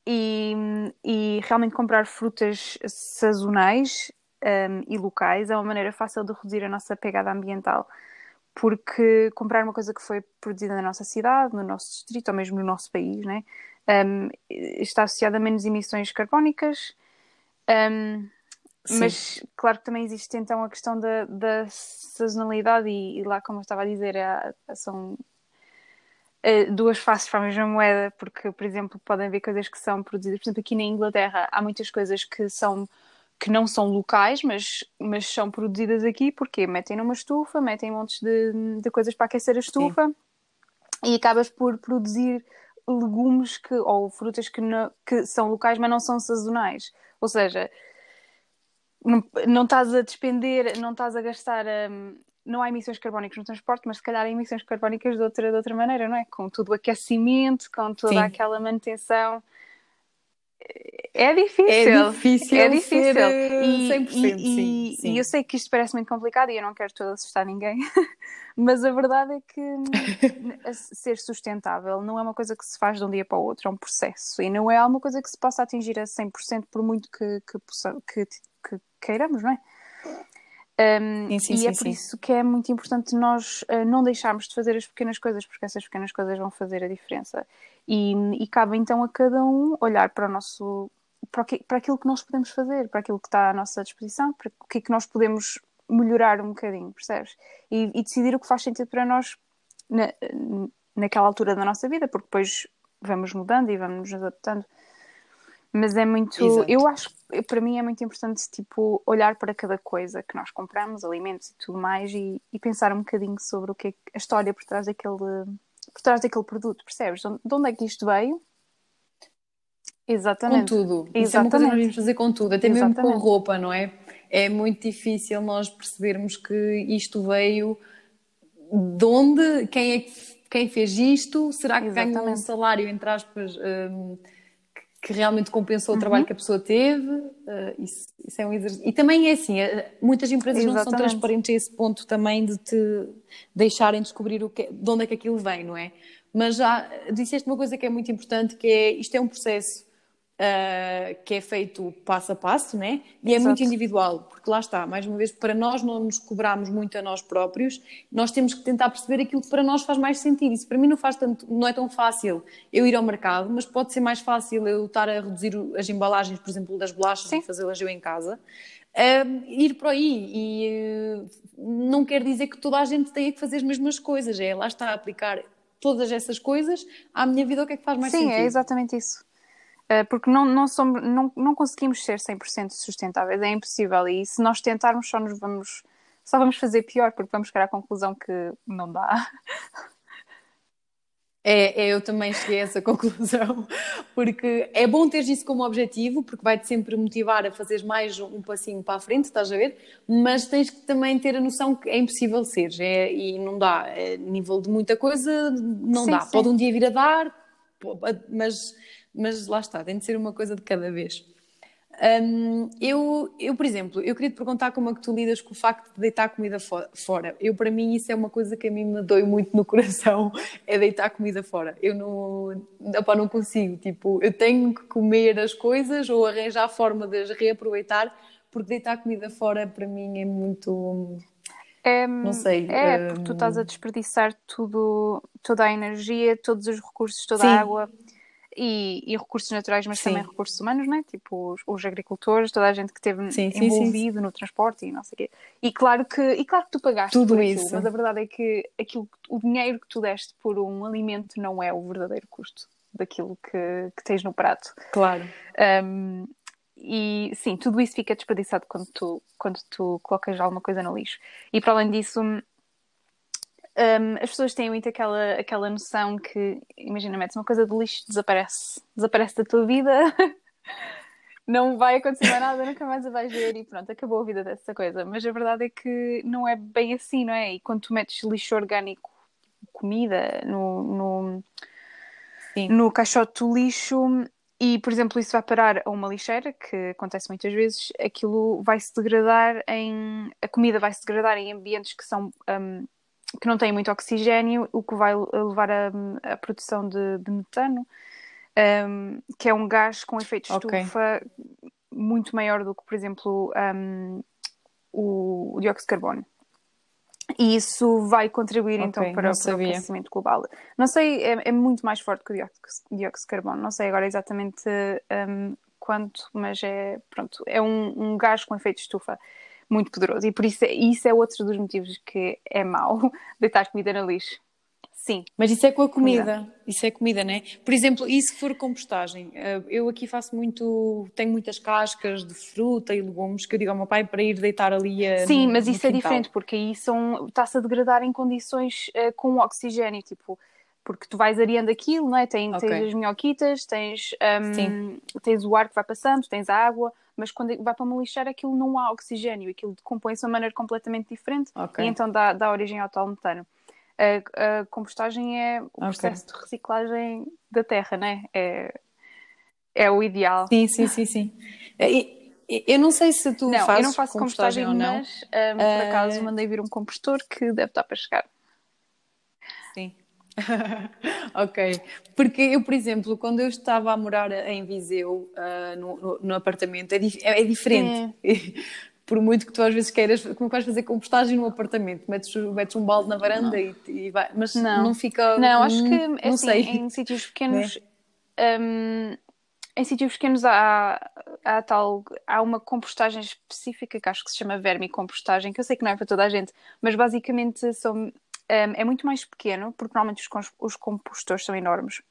e, e, realmente comprar frutas sazonais um, e locais é uma maneira fácil de reduzir a nossa pegada ambiental. Porque comprar uma coisa que foi produzida na nossa cidade, no nosso distrito ou mesmo no nosso país, né, um, está associada a menos emissões carbónicas. Um, mas claro que também existe então a questão da, da sazonalidade e, e, lá, como eu estava a dizer, são uh, duas faces para a mesma moeda, porque, por exemplo, podem haver coisas que são produzidas, por exemplo, aqui na Inglaterra há muitas coisas que são que não são locais, mas, mas são produzidas aqui porque metem numa estufa, metem montes de, de coisas para aquecer a estufa Sim. e acabas por produzir legumes que, ou frutas que, não, que são locais, mas não são sazonais. Ou seja, não, não estás a despender, não estás a gastar. Um, não há emissões carbónicas no transporte, mas se calhar há emissões carbónicas de outra, de outra maneira, não é? Com todo o aquecimento, com toda Sim. aquela manutenção é difícil.
É difícil. É difícil. E, 100%,
e, sim, sim. e eu sei que isto parece muito complicado e eu não quero todo assustar ninguém, mas a verdade é que ser sustentável não é uma coisa que se faz de um dia para o outro, é um processo e não é uma coisa que se possa atingir a 100% por muito que, que, que, que queiramos, não é? Um, sim, sim, e é por isso que é muito importante nós uh, não deixarmos de fazer as pequenas coisas, porque essas pequenas coisas vão fazer a diferença. E, e cabe então a cada um olhar para o nosso para, que, para aquilo que nós podemos fazer, para aquilo que está à nossa disposição, para o que é que nós podemos melhorar um bocadinho, percebes? E, e decidir o que faz sentido para nós na, naquela altura da nossa vida, porque depois vamos mudando e vamos nos adaptando. Mas é muito. Exato. Eu acho que para mim é muito importante tipo, olhar para cada coisa que nós compramos, alimentos e tudo mais, e, e pensar um bocadinho sobre o que é a história por trás daquele, por trás daquele produto, percebes? De onde é que isto veio?
Exatamente. Com tudo. Exatamente. Isso é uma coisa que nós fazer com tudo, até Exatamente. mesmo com roupa, não é? É muito difícil nós percebermos que isto veio de onde, quem é que quem fez isto, será que ganhou um salário, entre aspas, um, que realmente compensou o uhum. trabalho que a pessoa teve. Uh, isso, isso, é um exercício. E também é assim, eh, muitas empresas Exatamente. não são transparentes a esse ponto também de te deixarem descobrir o que, de onde é que aquilo vem, não é? Mas já disseste uma coisa que é muito importante, que é isto é um processo uh, que é feito passo a passo, né? E Exato. é muito individual, porque lá está, mais uma vez, para nós não nos cobrarmos muito a nós próprios, nós temos que tentar perceber aquilo que para nós faz mais sentido. Isso para mim não faz tanto, não é tão fácil eu ir ao mercado, mas pode ser mais fácil eu estar a reduzir as embalagens, por exemplo, das bolachas Sim. e fazê-las eu em casa. Uh, ir por aí e uh, não quer dizer que toda a gente tenha que fazer as mesmas coisas, é lá está a aplicar todas essas coisas à minha vida o que é que faz mais
Sim,
sentido.
Sim, é exatamente isso. Eh, porque não, não, somos, não, não conseguimos ser 100% sustentáveis, é impossível. E se nós tentarmos, só nos vamos, só vamos fazer pior, porque vamos chegar à conclusão que não dá.
É, é, eu também cheguei a essa conclusão, porque é bom ter isso como objetivo, porque vai-te sempre motivar a fazer mais um passinho para a frente, estás a ver? Mas tens que também ter a noção que é impossível ser, é, e não dá. É, nível de muita coisa, não sim, dá. Sim. Pode um dia vir a dar, mas mas lá está, tem de ser uma coisa de cada vez. Um, eu, eu, por exemplo, eu queria te perguntar como é que tu lidas com o facto de deitar comida fora. Eu, para mim, isso é uma coisa que a mim me dói muito no coração, é deitar comida fora. Eu não, opa, não consigo, tipo, eu tenho que comer as coisas ou arranjar a forma de as reaproveitar, porque deitar comida fora, para mim, é muito...
É, não sei. É, porque tu estás a desperdiçar tudo, toda a energia, todos os recursos, toda Sim. a água e, e recursos naturais, mas sim. também recursos humanos, né? Tipo os, os, agricultores, toda a gente que esteve sim, envolvido sim, no transporte e não sei o quê. E claro que, e claro que tu pagaste tudo isso, mas a verdade é que aquilo, o dinheiro que tu deste por um alimento não é o verdadeiro custo daquilo que, que tens no prato.
Claro.
Um, e sim, tudo isso fica desperdiçado quando tu, quando tu colocas alguma coisa no lixo. E para além disso, um, as pessoas têm muito aquela, aquela noção que, imagina, metes uma coisa de lixo, desaparece, desaparece da tua vida, não vai acontecer mais nada, nunca mais a vais ver e pronto, acabou a vida dessa coisa. Mas a verdade é que não é bem assim, não é? E quando tu metes lixo orgânico, comida, no, no, no caixote do lixo, e, por exemplo, isso vai parar a uma lixeira, que acontece muitas vezes, aquilo vai se degradar em. A comida vai se degradar em ambientes que são um, que não têm muito oxigênio, o que vai levar à produção de, de metano, um, que é um gás com efeito okay. estufa muito maior do que, por exemplo, um, o, o, dióxido de carbono. E isso vai contribuir okay, então para, para o aquecimento global. Não sei, é, é, muito mais forte que o dióxido, dióxido de carbono. Não sei agora exatamente um, quanto, mas é, pronto, é um, um gás com efeito estufa muito poderoso. E por isso, isso é outro dos motivos que é mau deitar comida no lixo. Sim.
Mas isso é com a comida. comida. Isso é comida, não é? Por exemplo, e se for compostagem? Eh, eu aqui faço muito. Tenho muitas cascas de fruta e legumes que eu digo ao meu pai para ir deitar ali. A,
Sim, no, mas isso é diferente, porque aí está-se a degradar em condições uh, com oxigênio. Tipo, porque tu vais areando aquilo, não é? Tem, okay. Tens as minhoquitas, tens, um, tens o ar que vai passando, tens a água, mas quando vai para uma lixeira aquilo não há oxigênio, aquilo decompõe-se de uma maneira completamente diferente okay. e então dá, dá origem ao tal metano. A, a compostagem é o processo okay. de reciclagem da terra, né? É, é o ideal.
Sim, sim, sim, sim. E, eu não sei se tu
não,
fazes
eu não faço compostagem, compostagem ou não. mas um, por acaso mandei vir um compostor que deve estar para chegar.
Sim. ok, porque eu, por exemplo, quando eu estava a morar em Viseu, uh, no, no, no, apartamento, é, é, é diferente. É. por muito que tu às vezes queiras, como é vais fazer compostagem no apartamento? Metes, metes um balde na varanda e, e, vai, mas não, não fica.
Não, acho que não, assim, sei. em sítios pequenos. Né? Um, em sítios pequenos há, há tal há uma compostagem específica que acho que se chama vermicompostagem, que eu sei que não é para toda a gente, mas basicamente são, um, é muito mais pequeno, porque normalmente os, os compostores são enormes.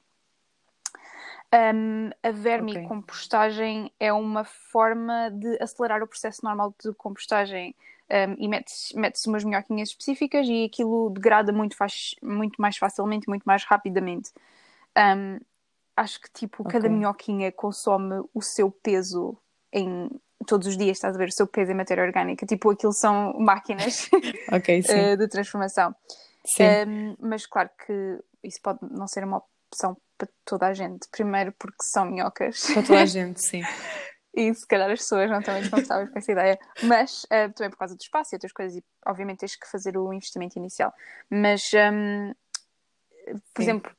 Um, a vermicompostagem okay. é uma forma de acelerar o processo normal de compostagem um, e mete-se mete umas minhoquinhas específicas e aquilo degrada muito, faz, muito mais facilmente, muito mais rapidamente. Um, acho que tipo, okay. cada minhoquinha consome o seu peso em todos os dias, estás a ver, o seu peso em matéria orgânica. Tipo, aquilo são máquinas
okay,
uh, de transformação. Um, mas claro que isso pode não ser uma opção para toda a gente. Primeiro porque são minhocas.
Para toda a gente, sim.
e se calhar as pessoas não estão muito confortáveis com essa ideia. Mas uh, também por causa do espaço e outras coisas, e obviamente tens que fazer o investimento inicial. Mas, um, por sim. exemplo,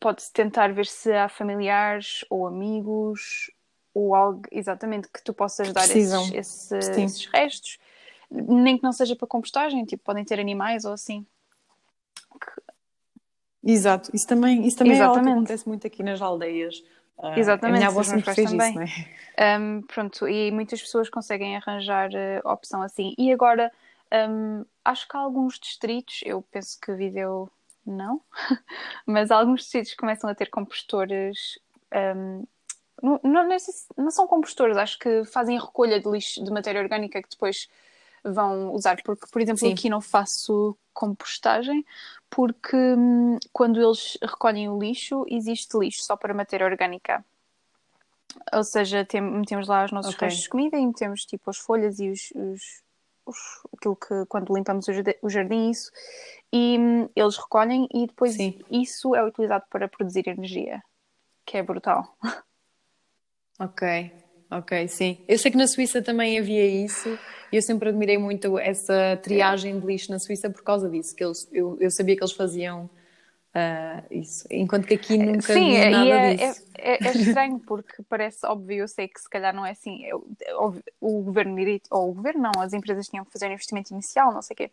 pode-se tentar ver se há familiares ou amigos ou algo exatamente que tu possas dar esses, esses, esses, restos, nem que não seja para compostagem, tipo, podem ter animais ou assim.
Exato, isso também, isso também Exatamente. é algo que acontece muito aqui nas aldeias.
Uh, Exatamente, a
minha avó sempre fez também. isso, não
é? Um, pronto, e muitas pessoas conseguem arranjar uh, opção assim. E agora, um, acho que há alguns distritos, eu penso que Viseu não, mas alguns distritos começam a ter compostores. Um, não, não, não, são compostores, acho que fazem a recolha de lixo de matéria orgânica que depois vão usar, porque, por exemplo, Sim. aqui não faço compostagem, porque hum, quando eles recolhem o lixo, existe lixo só para matéria orgânica. Ou seja, tem, metemos lá os nossos okay. restos de comida e metemos tipo as folhas e os, os, os aquilo que quando limpamos o jardim, isso, e hum, eles recolhem e depois Sim. isso é utilizado para produzir energia, que é brutal.
Ok, ok, sim. Eu sei que na Suíça também havia isso e eu sempre admirei muito essa triagem de lixo na Suíça por causa disso, que eles, eu, eu sabia que eles faziam uh, isso, enquanto que aqui nunca Sim, nada
é,
disso.
É, é, é, estranho porque parece óbvio, eu sei que se calhar não é assim, o, o governo ou o governo não, as empresas tinham que fazer um investimento inicial, não sei o quê,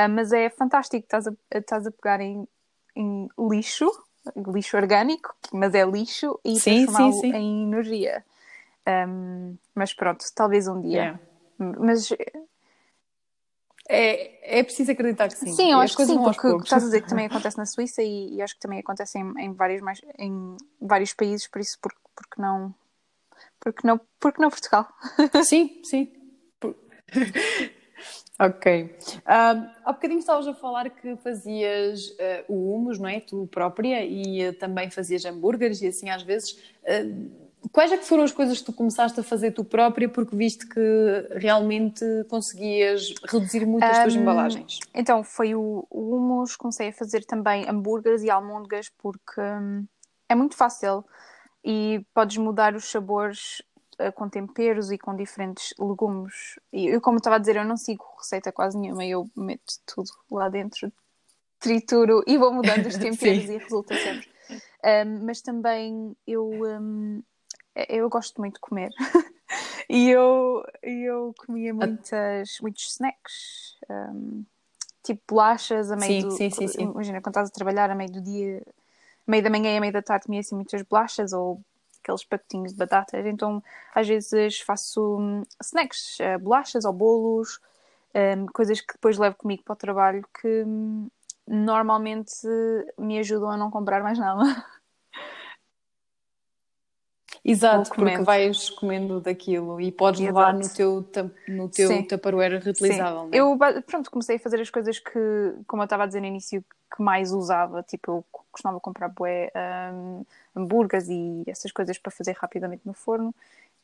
uh, mas é fantástico, estás a, estás a pegar em, em lixo, lixo orgânico, mas é lixo e transformá-lo em energia. Um, mas pronto, talvez um dia. Yeah. Mas
é, é preciso acreditar que sim.
Sim, eu acho que sim, porque estás a dizer que também acontece na Suíça e, e acho que também acontece em, em, vários, mais, em vários países, por isso, porque, porque não. Porque não, porque não Portugal?
Sim, sim. ok. Um, há bocadinho estavas a falar que fazias uh, o humus, não é? Tu própria, e uh, também fazias hambúrgueres e assim às vezes. Uh, Quais é que foram as coisas que tu começaste a fazer tu própria porque viste que realmente conseguias reduzir muito as tuas um, embalagens?
Então, foi o, o hummus, comecei a fazer também hambúrgueres e almôndegas porque hum, é muito fácil e podes mudar os sabores uh, com temperos e com diferentes legumes. E eu, como estava a dizer, eu não sigo receita quase nenhuma, eu meto tudo lá dentro, trituro e vou mudando os temperos e resulta sempre. Um, mas também eu... Um, eu gosto muito de comer e eu, eu comia muitas, muitos snacks, um, tipo bolachas a meio
sim,
do.
Sim, sim, sim.
Imagina, quando estás a trabalhar a meio do dia, a meio da manhã e a meio da tarde, comia assim muitas bolachas ou aqueles pacotinhos de batatas. Então, às vezes faço um, snacks, uh, bolachas ou bolos, um, coisas que depois levo comigo para o trabalho que um, normalmente me ajudam a não comprar mais nada.
Exato, porque vais comendo daquilo e podes Exato. levar no teu, no teu tupperware reutilizável. Né?
Eu pronto, comecei a fazer as coisas que, como eu estava a dizer no início, que mais usava. Tipo, eu costumava comprar bué, um, hambúrgueres e essas coisas para fazer rapidamente no forno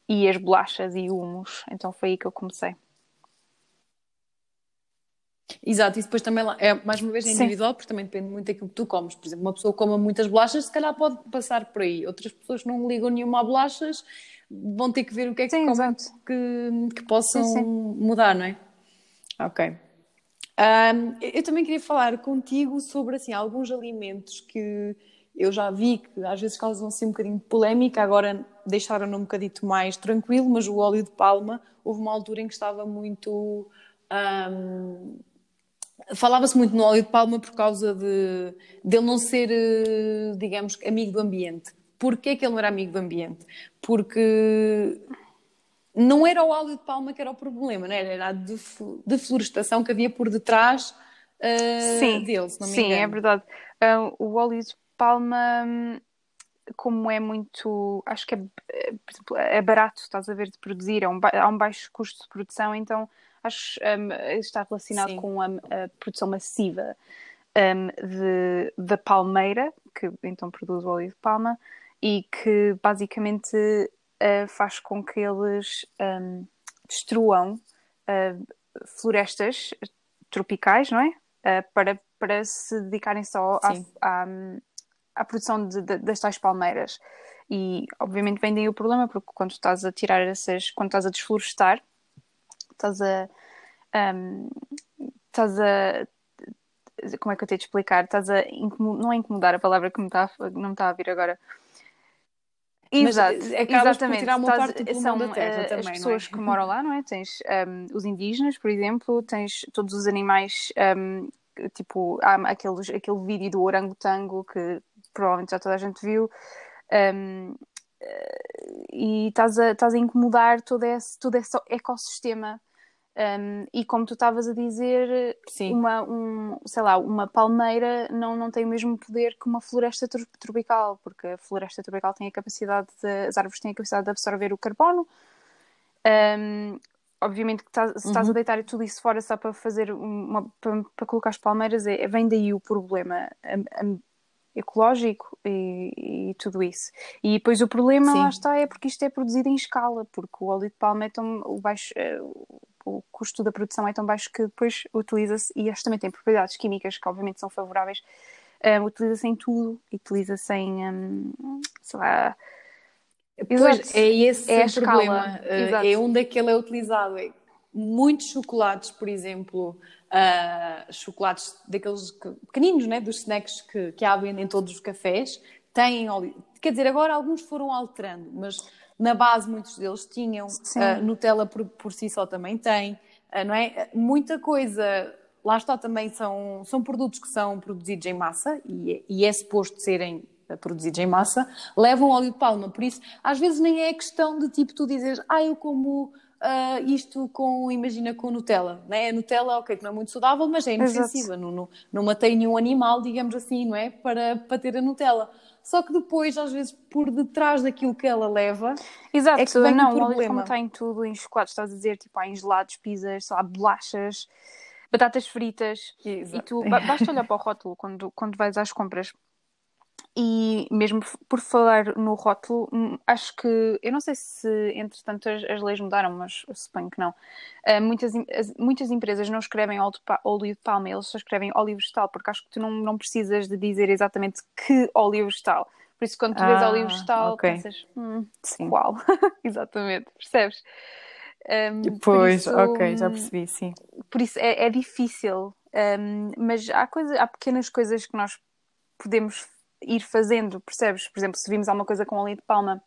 e as bolachas e humos. Então foi aí que eu comecei.
Exato, e depois também é mais uma vez é individual, Sim. porque também depende muito daquilo que tu comes. Por exemplo, uma pessoa que coma muitas bolachas, se calhar pode passar por aí. Outras pessoas que não ligam nenhuma a bolachas vão ter que ver o que é que sim, comem que, que possam sim, sim. mudar, não é? Ok. Um, eu também queria falar contigo sobre assim, alguns alimentos que eu já vi que às vezes causam assim um bocadinho de polémica, agora deixaram-no um bocadito mais tranquilo, mas o óleo de palma houve uma altura em que estava muito. Um, Falava-se muito no óleo de palma por causa de, de ele não ser, eh, digamos, amigo do ambiente. Porquê que ele não era amigo do ambiente? Porque não era o óleo de palma que era o problema, não era? era a deflorestação que havia por detrás uh, sim, dele, se não me
sim,
engano.
Sim, é verdade. Uh, o óleo de palma, como é muito. Acho que é, eh, é barato, estás a ver, de produzir, é um, há um baixo custo de produção, então acho um, está relacionado Sim. com a, a, produção massiva um, de, da palmeira, que então produz o óleo de palma, e que basicamente uh, faz com que eles um, destruam uh, florestas tropicais, não é? Uh, para, para se dedicarem só à, à, à, produção de, de, das tais palmeiras. E obviamente vem daí o problema, porque quando estás a tirar essas, quando estás a desflorestar, estás a. Um, estás a. Como é que eu tenho de explicar? Estás a. Não é incomodar a palavra que me está, não me está a vir agora. Exato, exatamente. Estás, são da terra uh, também, as pessoas é? que moram lá, não é? Tens um, os indígenas, por exemplo, tens todos os animais, um, tipo, há aqueles, aquele vídeo do orangotango que provavelmente já toda a gente viu, um, e estás a, estás a incomodar todo esse, todo esse ecossistema um, e como tu estavas a dizer, uma, um, sei lá, uma palmeira não, não tem o mesmo poder que uma floresta tropical, porque a floresta tropical tem a capacidade, de, as árvores têm a capacidade de absorver o carbono. Um, obviamente que estás, se estás uhum. a deitar tudo isso fora só para fazer uma, para, para colocar as palmeiras, é, vem daí o problema ecológico e, e, tudo isso. E depois o problema Sim. lá está é porque isto é produzido em escala, porque o óleo de palma é tão o baixo, eh, o custo da produção é tão baixo que depois utiliza-se, e este também tem propriedades químicas que obviamente são favoráveis, um, utiliza-se em tudo, utiliza-se em, um, sei lá...
Pois, é esse é o problema, uh, é onde é que ele é utilizado. É, muitos chocolates, por exemplo, uh, chocolates daqueles pequeninos, né, dos snacks que, que há em todos os cafés, têm óleo. Quer dizer, agora alguns foram alterando, mas na base, muitos deles tinham. Uh, Nutella por, por si só também tem. Uh, não é? Muita coisa. Lá está também, são, são produtos que são produzidos em massa e, e é suposto serem ah, produzidos em massa, levam óleo de palma. Por isso, às vezes nem é questão de tipo tu dizeres, ah, eu como uh, isto com, imagina, com Nutella. Né? A Nutella, ok, que não é muito saudável, mas é inofensiva. Não, não, não matei nenhum animal, digamos assim, não é? Para, para ter a Nutella só que depois, às vezes, por detrás daquilo que ela leva.
Exato, é que vem não, o problema. como tem tudo em chocolate, estás a dizer, tipo, há em gelados, pizzas, sei lá, bolachas, batatas fritas. Exato. E tu, basta olhar para o rótulo quando, quando vais às compras e mesmo por falar no rótulo, hum, acho que, eu não sei se entretanto as, as leis mudaram, mas suponho que não. Uh, muitas, as, muitas empresas não escrevem óleo de palma, eles só escrevem óleo vegetal, porque acho que tu não, não precisas de dizer exatamente que óleo vegetal. Por isso, quando tu ah, vês óleo vegetal, okay. pensas, hum, sim. qual? exatamente, percebes?
Um, pois, isso, ok, já percebi, sim.
Por isso é, é difícil, um, mas há, coisa, há pequenas coisas que nós podemos ir fazendo, percebes? Por exemplo, se vimos alguma coisa com óleo de palma,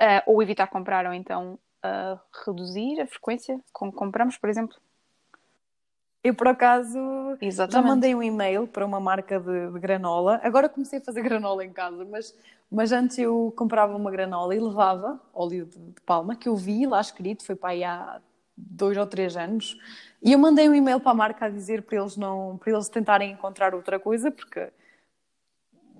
uh, ou evitar comprar, ou então uh, reduzir a frequência com que compramos, por exemplo.
Eu, por acaso, Exatamente. já mandei um e-mail para uma marca de, de, granola. Agora comecei a fazer granola em casa, mas, mas antes eu comprava uma granola e levava óleo de, de palma, que eu vi lá escrito, foi para aí há dois ou três anos. E eu mandei um e-mail para a marca a dizer para eles não, para eles tentarem encontrar outra coisa, porque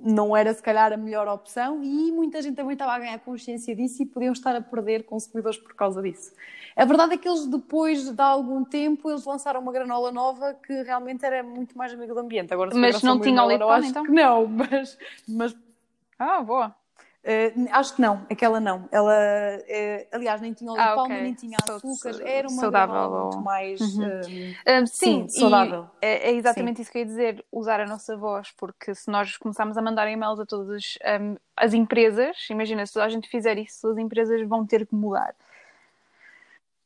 não era se calhar a melhor opção e muita gente também estava a ganhar consciência disso e podiam estar a perder consumidores por causa disso. A verdade é que eles depois de algum tempo eles lançaram uma granola nova que realmente era muito mais amigo do ambiente. Agora,
mas não tinha leite então?
não, mas, mas...
Ah, boa.
Uh, acho que não, aquela não. Ela, uh, aliás, nem tinha ah, palma, okay. nem tinha açúcar, era uma saudável muito mais uhum.
uh, sim, sim, saudável. É, é, exatamente sim. isso que eu ia dizer, usar a nossa voz, porque se nós começarmos a mandar e-mails a todas um, as empresas, imagina, se a gente fizer isso, as empresas vão ter que mudar.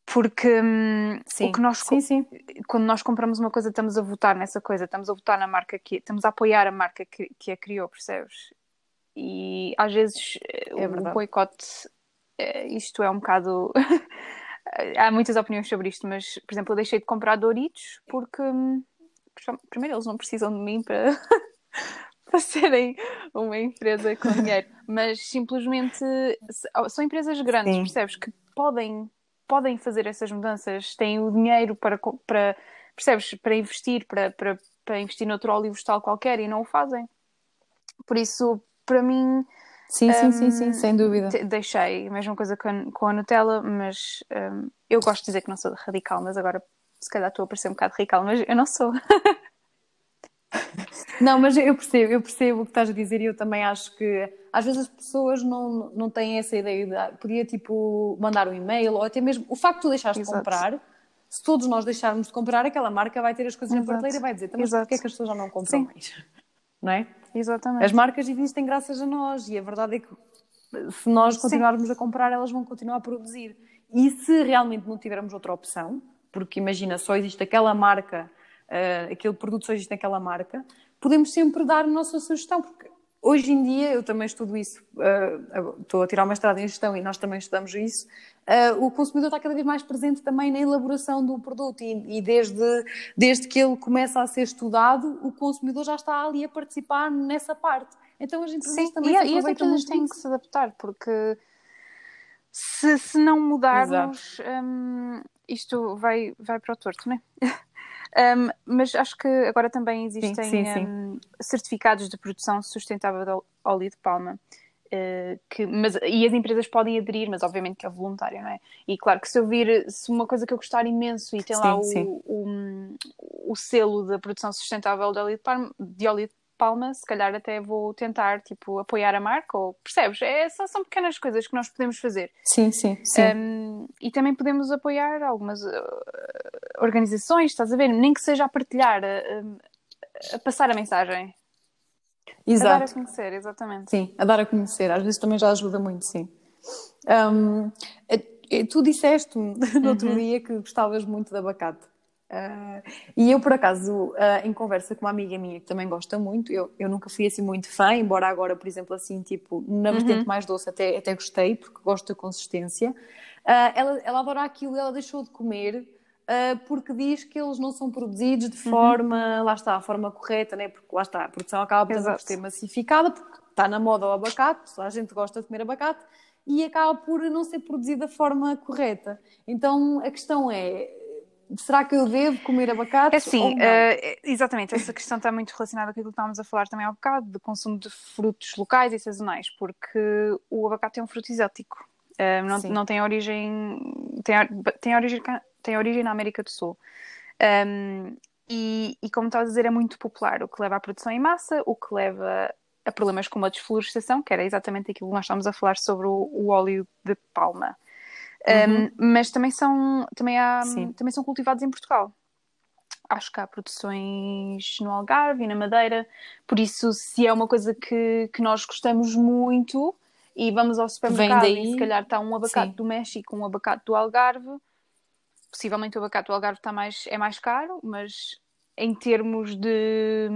Porque um, sim. o que nós
sim.
quando nós compramos uma coisa, estamos a votar nessa coisa, estamos a votar na marca que estamos a apoiar a marca que, que a criou, percebes? E às vezes é o boicote, eh, isto é um bocado. Há muitas opiniões sobre isto, mas, por exemplo, eu deixei de comprar Doritos porque, hum, primeiro, eles não precisam de mim para, para serem uma empresa com dinheiro, mas simplesmente são empresas grandes, Sim. percebes? Que podem, podem fazer essas mudanças, têm o dinheiro para, para percebes? Para investir, para, para, para investir noutro óleo vegetal qualquer e não o fazem. Por isso, para mim.
Sim, sim, um, sim, sim, sem dúvida.
Deixei a mesma coisa com a, com a Nutella, mas um, eu gosto de dizer que não sou radical, mas agora se calhar estou a parecer um bocado radical, mas eu não sou.
Não, mas eu percebo, eu percebo o que estás a dizer e eu também acho que às vezes as pessoas não, não têm essa ideia de podia tipo mandar um e-mail ou até mesmo o facto de tu deixares de comprar, se todos nós deixarmos de comprar, aquela marca vai ter as coisas Exato. na prateleira e vai dizer, então, mas porquê é que as pessoas já não compram Sim. mais? Não é?
Exatamente.
As marcas existem graças a nós e a verdade é que se nós continuarmos Sim. a comprar, elas vão continuar a produzir. E se realmente não tivermos outra opção, porque imagina, só existe aquela marca, uh, aquele produto só existe naquela marca, podemos sempre dar a nossa sugestão, porque Hoje em dia, eu também estudo isso, uh, estou a tirar uma estrada em gestão e nós também estudamos isso. Uh, o consumidor está cada vez mais presente também na elaboração do produto e, e, desde, desde que ele começa a ser estudado, o consumidor já está ali a participar nessa parte. Então as empresas Sim, também
e, se e as empresas têm que se adaptar, porque se, se não mudarmos, um, isto vai, vai para o torto, não é? Um, mas acho que agora também existem sim, sim, sim. Um, certificados de produção sustentável de óleo de palma. Uh, que, mas, e as empresas podem aderir, mas obviamente que é voluntário, não é? E claro que se eu vir se uma coisa que eu gostar imenso e tem lá o, o, o, selo da produção sustentável de óleo de, palma, de óleo de palma, se calhar até vou tentar, tipo, apoiar a marca, ou percebes? É, são, são pequenas coisas que nós podemos fazer.
Sim, sim, sim.
Um, e também podemos apoiar algumas uh, organizações, estás a ver? Nem que seja a partilhar, a, a passar a mensagem. Exato. A dar a conhecer, exatamente.
Sim, a dar a conhecer. Às vezes também já ajuda muito, sim. Um, tu disseste no outro uhum. dia que gostavas muito de abacate. Uh, e eu, por acaso, uh, em conversa com uma amiga minha que também gosta muito, eu, eu nunca fui assim muito fã, embora agora, por exemplo, assim, tipo, na vertente uhum. mais doce até, até gostei, porque gosto da consistência. Uh, ela, ela adora aquilo ela deixou de comer porque diz que eles não são produzidos de uhum. forma, lá está, a forma correta, né? porque lá está, a produção acaba por ser massificada, porque está na moda o abacate, a gente gosta de comer abacate, e acaba por não ser produzido da forma correta. Então a questão é, será que eu devo comer abacate?
É sim, uh, exatamente. Essa questão está muito relacionada com aquilo que estávamos a falar também há bocado, de consumo de frutos locais e sazonais, porque o abacate é um fruto exótico. Uh, não, não, tem origem. Tem, tem, origem tem origem na América do Sul. Um, e, e, como estava a dizer, é muito popular, o que leva à produção em massa, o que leva a problemas como a desflorestação, que era exatamente aquilo que nós estávamos a falar sobre o, o óleo de palma. Uhum. Um, mas também são, também, há, também são cultivados em Portugal. Acho que há produções no Algarve e na Madeira, por isso, se é uma coisa que, que nós gostamos muito e vamos ao supermercado e se calhar está um abacate Sim. do México, um abacate do Algarve, possivelmente o abacate do Algarve está mais, é mais caro, mas em termos de,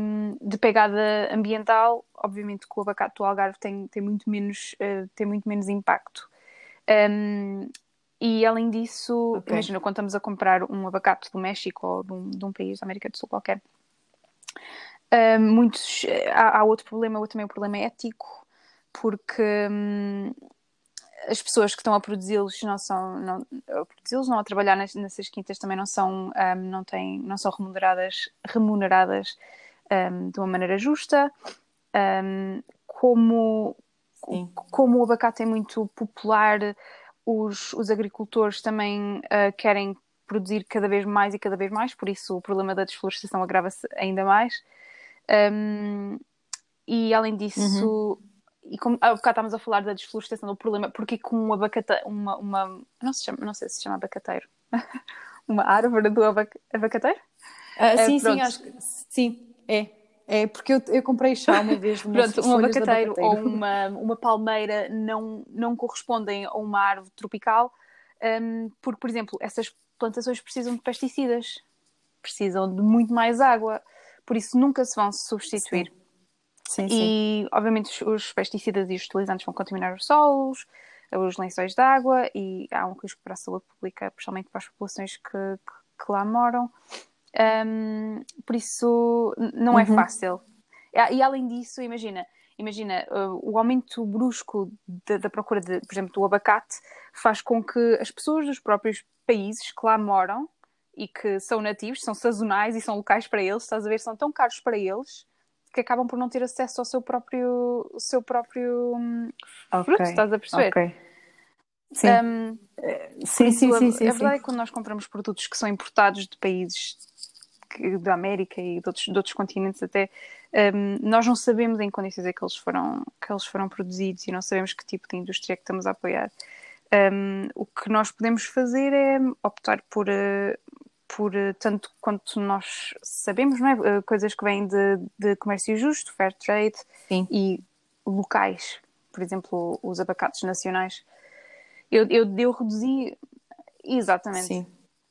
de pegada ambiental, obviamente que o abacate do Algarve tem, tem, muito, menos, uh, tem muito menos impacto. Um, e além disso, okay. imagina, quando estamos a comprar um abacate do México ou de um, de um país da América do Sul qualquer, uh, muitos, há, há, outro problema, também o um problema ético, porque hum, as pessoas que estão a produzi-los não são não, a produzi-los não a trabalhar nas, nessas quintas também não são um, não têm não são remuneradas remuneradas um, de uma maneira justa um, como Sim. como o abacate é muito popular os, os agricultores também uh, querem produzir cada vez mais e cada vez mais por isso o problema da desflorestação agrava-se ainda mais e além disso uhum e como há bocado estávamos a falar da desflorestação do problema, porque com um abacate, uma, uma não, se chama, não sei se se chama abacateiro, uma árvore do abac, abacateiro?
Uh, sim, sim, acho que sim, é. É, porque eu, eu comprei chá uma vez de
Pronto, um abacateiro, ou uma, uma palmeira não, não correspondem a uma árvore tropical, um, porque, por exemplo, essas plantações precisam de pesticidas, precisam de muito mais água, por isso nunca se vão substituir. Sim. Sim, e, obviamente, os pesticidas e os utilizantes vão contaminar os solos, os lençóis de água e há um risco para a saúde pública, principalmente para as populações que, que, que lá moram. Um, por isso, não é uhum. fácil. E, e, além disso, imagina, imagina o aumento brusco de, da procura, de, por exemplo, do abacate faz com que as pessoas dos próprios países que lá moram e que são nativos, são sazonais e são locais para eles, estás a ver, são tão caros para eles que acabam por não ter acesso ao seu próprio, o seu próprio hum, okay. fruto, estás a perceber? Okay. Sim. Um, sim, sim, sim, sim, A, verdade é que quando nós compramos produtos que são importados de países da América e de outros, de outros continentes até, um, nós não sabemos em condições é que eles, foram, que eles foram produzidos e não sabemos que tipo de indústria é que estamos a apoiar. Um, o que nós podemos fazer é optar por, uh, por eh, tanto quanto nós sabemos, não é? Eh, coisas que vêm de, de comércio justo, fair trade Sim. e locais, por exemplo, os abacates nacionais. Eu, eu, eu reduzi exatamente. Sim.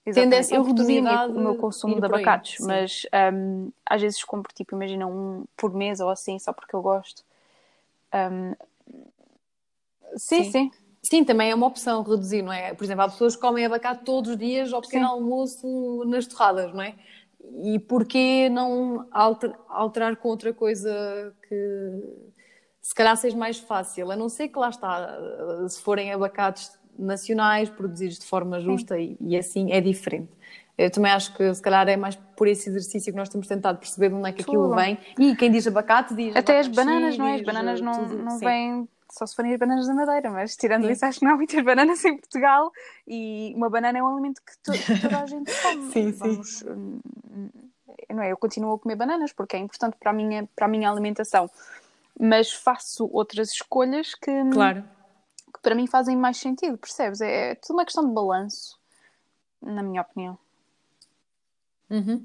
Exatamente. Eu reduzi o meu consumo de abacates, aí, mas um, às vezes compro, tipo, imagina um por mês ou assim, só porque eu gosto. Um, sim, sim, sim.
Sim, também é uma opção reduzir, não é? Por exemplo, há pessoas que comem abacate todos os dias ao pequeno Sim. almoço nas torradas, não é? E porquê não alter, alterar com outra coisa que se calhar seja mais fácil? A não ser que lá está, se forem abacates nacionais, produzidos de forma justa e, e, assim é diferente. Eu também acho que se calhar é mais por esse exercício que nós temos tentado perceber de onde é que aquilo Tudo. vem. E quem diz abacate diz.
Até as bananas, não é? As bananas não, não vêm só se forem as bananas da Madeira, mas tirando Sim. isso, acho que não há muitas bananas em Portugal e uma banana é um alimento que, to que toda a gente come. Sim, Vamos, sim. Hum, não é? Eu continuo a comer bananas porque é importante para a minha, para a minha alimentação, mas faço outras escolhas que, claro. Para mim fazem mais sentido, percebes? É, é tudo uma questão de balanço, na minha opinião.
Uhum.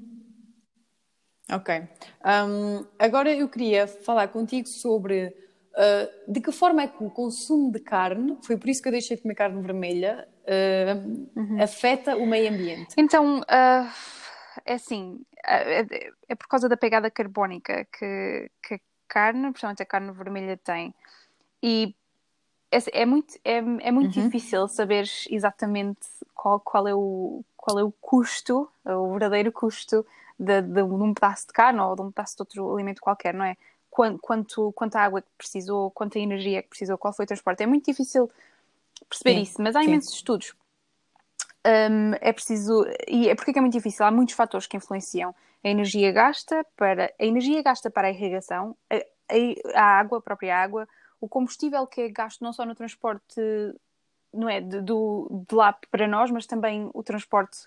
Ok. Um, agora eu queria falar contigo sobre Uh, de que forma é que o consumo de carne, foi por isso que eu deixei de comer carne vermelha, uh, uhum. afeta o meio ambiente?
Então, uh, é assim, é, é, por causa da pegada carbónica que, que a carne, principalmente a carne vermelha, tem. E é, é muito, é, é muito uhum. difícil saber exatamente qual, qual, é o, qual é o custo, o verdadeiro custo de, de, de um pedaço de carne ou de um pedaço de outro alimento qualquer, não é? quanto, quanto, quanta água que precisou, quanta energia que precisou, qual foi o transporte. É muito difícil perceber sim, isso, mas há sim. imensos estudos. Um, é preciso. E é porque é muito difícil? Há muitos fatores que influenciam a energia gasta para a energia gasta para a irrigação, a, a, a água, a própria água, o combustível que é gasto não só no transporte não é, de, do, de lá para nós, mas também o transporte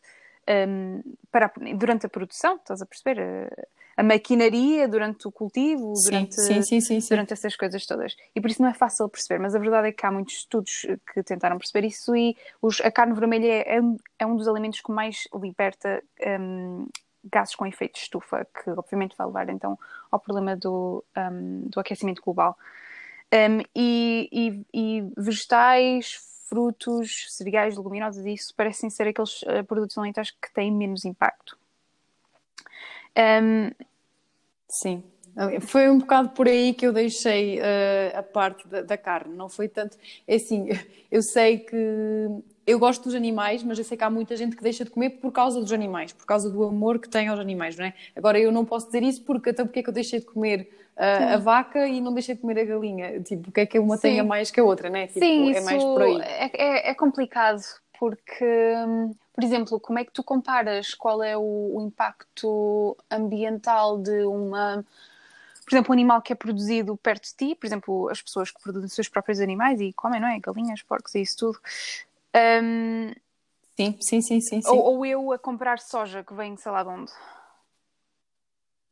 um, para, durante a produção, estás a perceber? a maquinaria durante o cultivo, durante, sim, sim, sim, durante essas coisas todas. E por isso não é fácil perceber, mas a verdade é que há muitos estudos que tentaram perceber isso e os, a carne vermelha é, é, um dos alimentos que mais liberta um, gases com efeito de estufa, que obviamente vai levar então ao problema do, um, do aquecimento global. Um, e, e, e, vegetais, frutos, cereais, leguminosas, isso parecem ser aqueles uh, produtos alimentares que têm menos impacto.
Um, Sim. Foi um bocado por aí que eu deixei uh, a parte da, da, carne, não foi tanto. É assim, eu sei que eu gosto dos animais, mas eu sei que há muita gente que deixa de comer por causa dos animais, por causa do amor que tem aos animais, não é? Agora, eu não posso dizer isso porque até porque é que eu deixei de comer uh, a vaca e não deixei de comer a galinha? Tipo, o que é que uma Sim. tenha mais que a outra, não é? Tipo,
Sim, é mais por aí. É, é, é complicado porque, por exemplo, como é que tu comparas qual é o, o impacto ambiental de uma por exemplo, um animal que é produzido perto de ti, por exemplo, as pessoas que produzem os seus próprios animais e comem, não é? Galinhas, porcos e isso tudo. Um,
sim, sim, sim, sim. sim.
Ou, ou, eu a comprar soja que vem, sei lá de onde.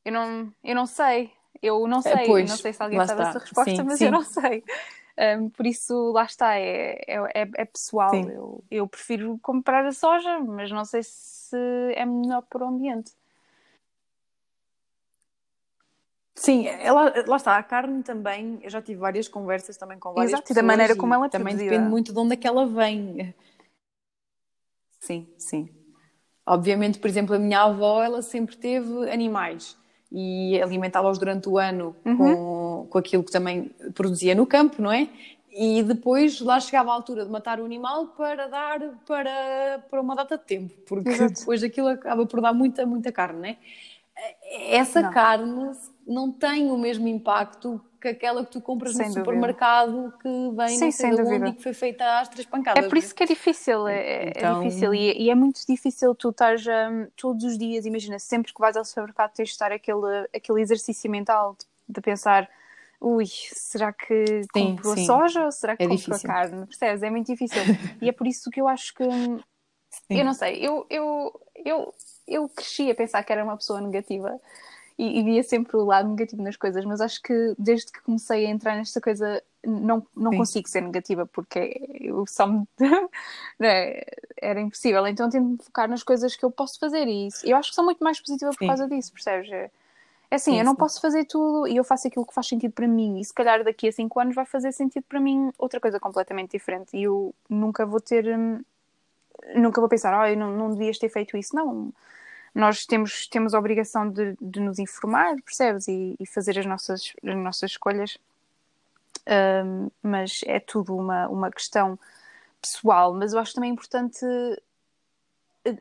Eu não, eu não sei. Eu não sei. Pois, não sei se alguém sabe está. essa resposta, sim, mas sim. eu não sei. Um, por isso, lá está, é, é, é, é pessoal. Eu, eu prefiro comprar a soja, mas não sei se é melhor para o ambiente.
Sim, ela, lá está, a carne também, eu já tive várias conversas também com várias Exato, pessoas.
da maneira como ela é
Também depende muito de onde é que ela vem. Sim, sim. Obviamente, por exemplo, a minha avó, ela sempre teve animais e alimentá-los durante o ano uhum. com, com aquilo que também produzia no campo, não é? E depois lá chegava a altura de matar o animal para dar para, para uma data de tempo, porque Exato. depois aquilo acaba por dar muita, muita carne, não é? Essa não. carne não tem o mesmo impacto que aquela que tu compras sem no dúvida. supermercado que vem Sim, não sei de onde e que foi feita às três pancadas.
É por isso que é difícil, é, é então... é difícil e, e, é muito difícil tu estás um, todos os dias, imagina, sempre que vais ao supermercado tens de estar aquele, aquele exercício mental de, de pensar ui, será que sim, compro sim. a soja ou será que é compro difícil. a carne? Percebes? É muito difícil. e é por isso que eu acho que hum, sim. eu não sei, eu, eu, eu, eu cresci a pensar que era uma pessoa negativa e, e via sempre o lado negativo nas coisas, mas acho que desde que comecei a entrar nesta coisa não, não consigo ser negativa porque eu só me. É? era impossível. Então tento me focar nas coisas que eu posso fazer e isso. eu acho que sou muito mais positiva por sim. causa disso, percebes? É assim, sim, eu não posso fazer tudo e eu faço aquilo que faz sentido para mim e se calhar daqui a 5 anos vai fazer sentido para mim outra coisa completamente diferente e eu nunca vou ter. Hum, nunca vou pensar, oh, eu não, não devias ter feito isso. Não nós temos, temos a obrigação de, de nos informar, percebes? E, e, fazer as nossas, as nossas escolhas. Um, mas é tudo uma, uma questão pessoal. Mas eu acho também importante.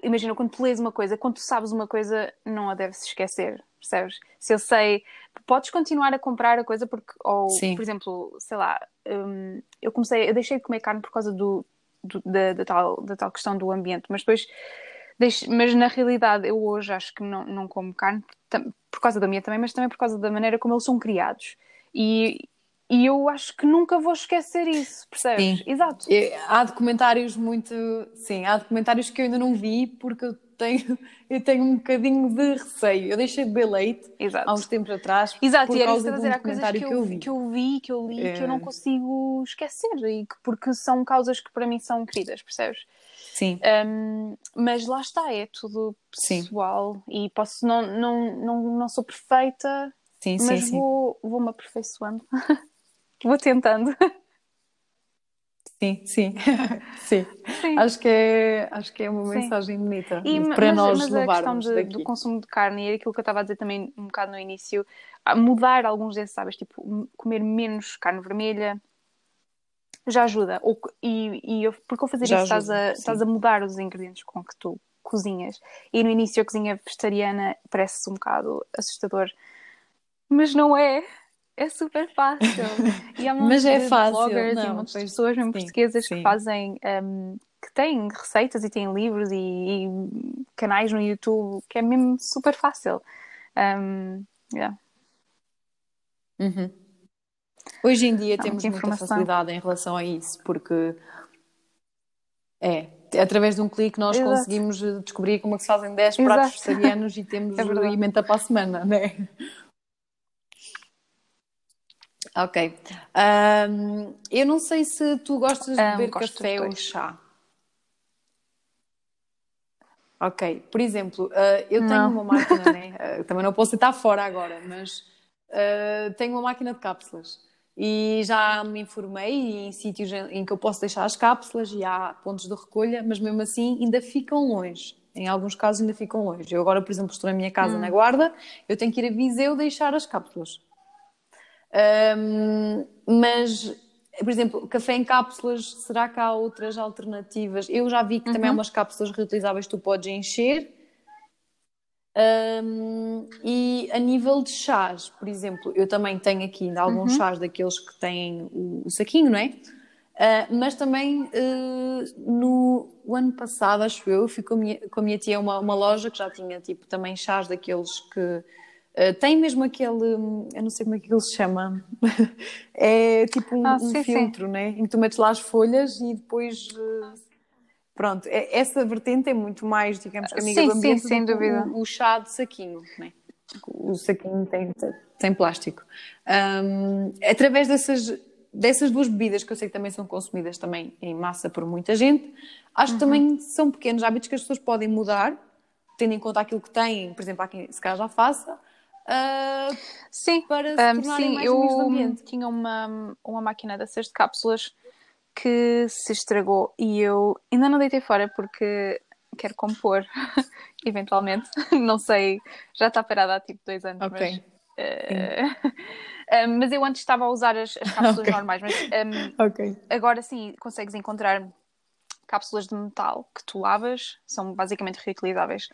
Imagina, quando tu lês uma coisa, quando tu sabes uma coisa, não a deves esquecer, percebes? Se eu sei, podes continuar a comprar a coisa porque, ou, Sim. por exemplo, sei lá, um, eu comecei, eu deixei de comer carne por causa do, do da, da, tal, da tal questão do ambiente, mas depois mas na realidade eu hoje acho que não, não como carne por causa da minha também, mas também por causa da maneira como eles são criados. E, e eu acho que nunca vou esquecer isso, percebes?
Sim. Exato. Há documentários muito. Sim, há documentários que eu ainda não vi porque eu tenho, eu tenho um bocadinho de receio. Eu deixei de beber leite Exato. há uns tempos atrás.
Exato, por e era isso a dizer, há coisas que eu, que eu, vi. que eu vi, que eu li, é... que eu não é. consigo esquecer, e que, porque são causas que para mim são queridas, percebes?
Sim.
Um, mas lá está, é tudo pessoal sim. e posso, não, não, não, não sou perfeita, sim, mas sim, vou, vou me aperfeiçoando. vou tentando.
Sim, sim. sim. Acho, que é, acho que é uma mensagem bonita e, para mas, nós mas levarmos a questão
de, do consumo de carne, e aquilo que eu estava a dizer também um bocado no início, mudar alguns desses hábitos, tipo comer menos carne vermelha, já ajuda. Ou, e, e eu, porque ao fazer já isso ajuda, estás, a, estás a mudar os ingredientes com que tu cozinhas. E no início a cozinha vegetariana parece um bocado assustador, mas não é. É super fácil.
E há mas é fácil. bloggers
não,
e
muitas pessoas mesmo sim, portuguesas sim. que fazem um, que têm receitas e têm livros e, e, canais no YouTube que é mesmo super fácil. Um, yeah.
Uhum. Hoje em dia Há temos muita, muita facilidade em relação a isso, porque é, através de um clique nós Exato. conseguimos descobrir como é que se fazem 10 pratos vegetarianos e temos é alimenta para a semana, né? Ok. Um, eu não sei se tu gostas de beber um, café ou chá. Ok. Por exemplo, uh, eu não. tenho uma máquina, né? Uh, também não posso estar fora agora, mas uh, tenho uma máquina de cápsulas e já me informei em sítios em que eu posso deixar as cápsulas e há pontos de recolha, mas mesmo assim ainda ficam longe. Em alguns casos ainda ficam longe. Eu agora, por exemplo, estou na minha casa hum. na Guarda, eu tenho que ir a Viseu deixar as cápsulas. Um, mas por exemplo, café em cápsulas, será que há outras alternativas? Eu já vi que uhum. também há umas cápsulas reutilizáveis que tu podes encher. Um, e a nível de chás, por exemplo, eu também tenho aqui ainda alguns uhum. chás daqueles que têm o, o saquinho, não é? Uh, mas também uh, no ano passado, acho eu, fui com a minha, com a minha tia uma, uma loja que já tinha tipo também chás daqueles que uh, tem mesmo aquele, eu não sei como é que ele se chama, é tipo um, ah, sim, um filtro, sim. né? Em que tu metes lá as folhas e depois. Pronto, é, essa vertente é muito mais, digamos, que amiga sim, do ambiente sim, sem dúvida. O, o, chá de saquinho, né? O saquinho tem, tem plástico. Um, através dessas dessas duas bebidas que eu sei que também são consumidas também em massa por muita gente, acho uhum. que também são pequenos hábitos que as pessoas podem mudar, tendo em conta aquilo que têm, por exemplo, há quem se calhar já faça, uh,
sim,
para se um,
sim,
mais
eu
do ambiente.
tinha uma, uma máquina dessas de cápsulas que se estragou e eu ainda não deitei fora porque quero compor, eventualmente. não sei, já está parada há tipo dois anos, okay. mas Uh, um, mas eu antes estava a usar as, as cápsulas okay. normais, mas um, okay. agora sim consegues encontrar cápsulas de metal que tu lavas, são basicamente reutilizáveis.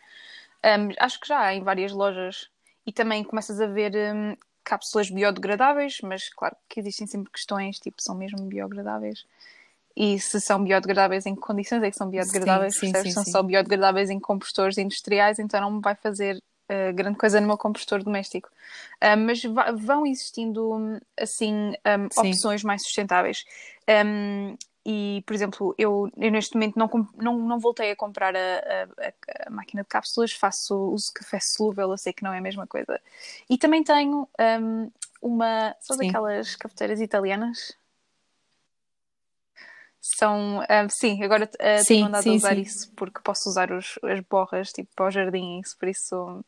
Um, acho que já há em várias lojas e também começas a ver um, cápsulas biodegradáveis, mas claro que existem sempre questões, tipo, são mesmo biodegradáveis? E se são biodegradáveis, em que condições é que são biodegradáveis? Sim, sim, sim, são só biodegráveis em compostores industriais, então não vai fazer uh, grande coisa no meu compostor doméstico. Uh, mas vão existindo, assim, um, opções mais sustentáveis. Um, e, por exemplo, eu, eu neste momento não, não, não voltei a comprar a, a, a, máquina de cápsulas, faço uso de café solúvel, eu sei que não é a mesma coisa. E também tenho um, uma, são daquelas cafeteiras italianas? São, uh, sim, agora uh, sim, tenho andado sim, a usar sim. isso porque posso usar os, as borras tipo para o jardim, isso, por isso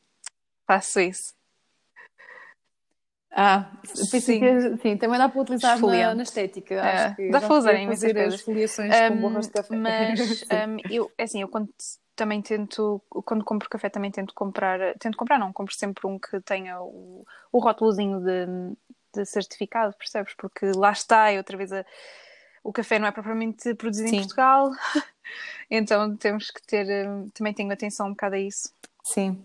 faço isso.
Ah, sim. que sim, também dá para utilizar na, na, estética. É,
acho que dá para usar em
fazer as esfoliações um, com borras de café.
Mas um, eu, é assim, eu quando também tento, quando compro café, também tento comprar, tento comprar, não, compro sempre um que tenha o, o rótulozinho de, de certificado, percebes? Porque lá está, e outra vez a, o café não é propriamente produzido Sim. em Portugal, então temos que ter, hum, também tenho atenção um bocado a isso.
Sim.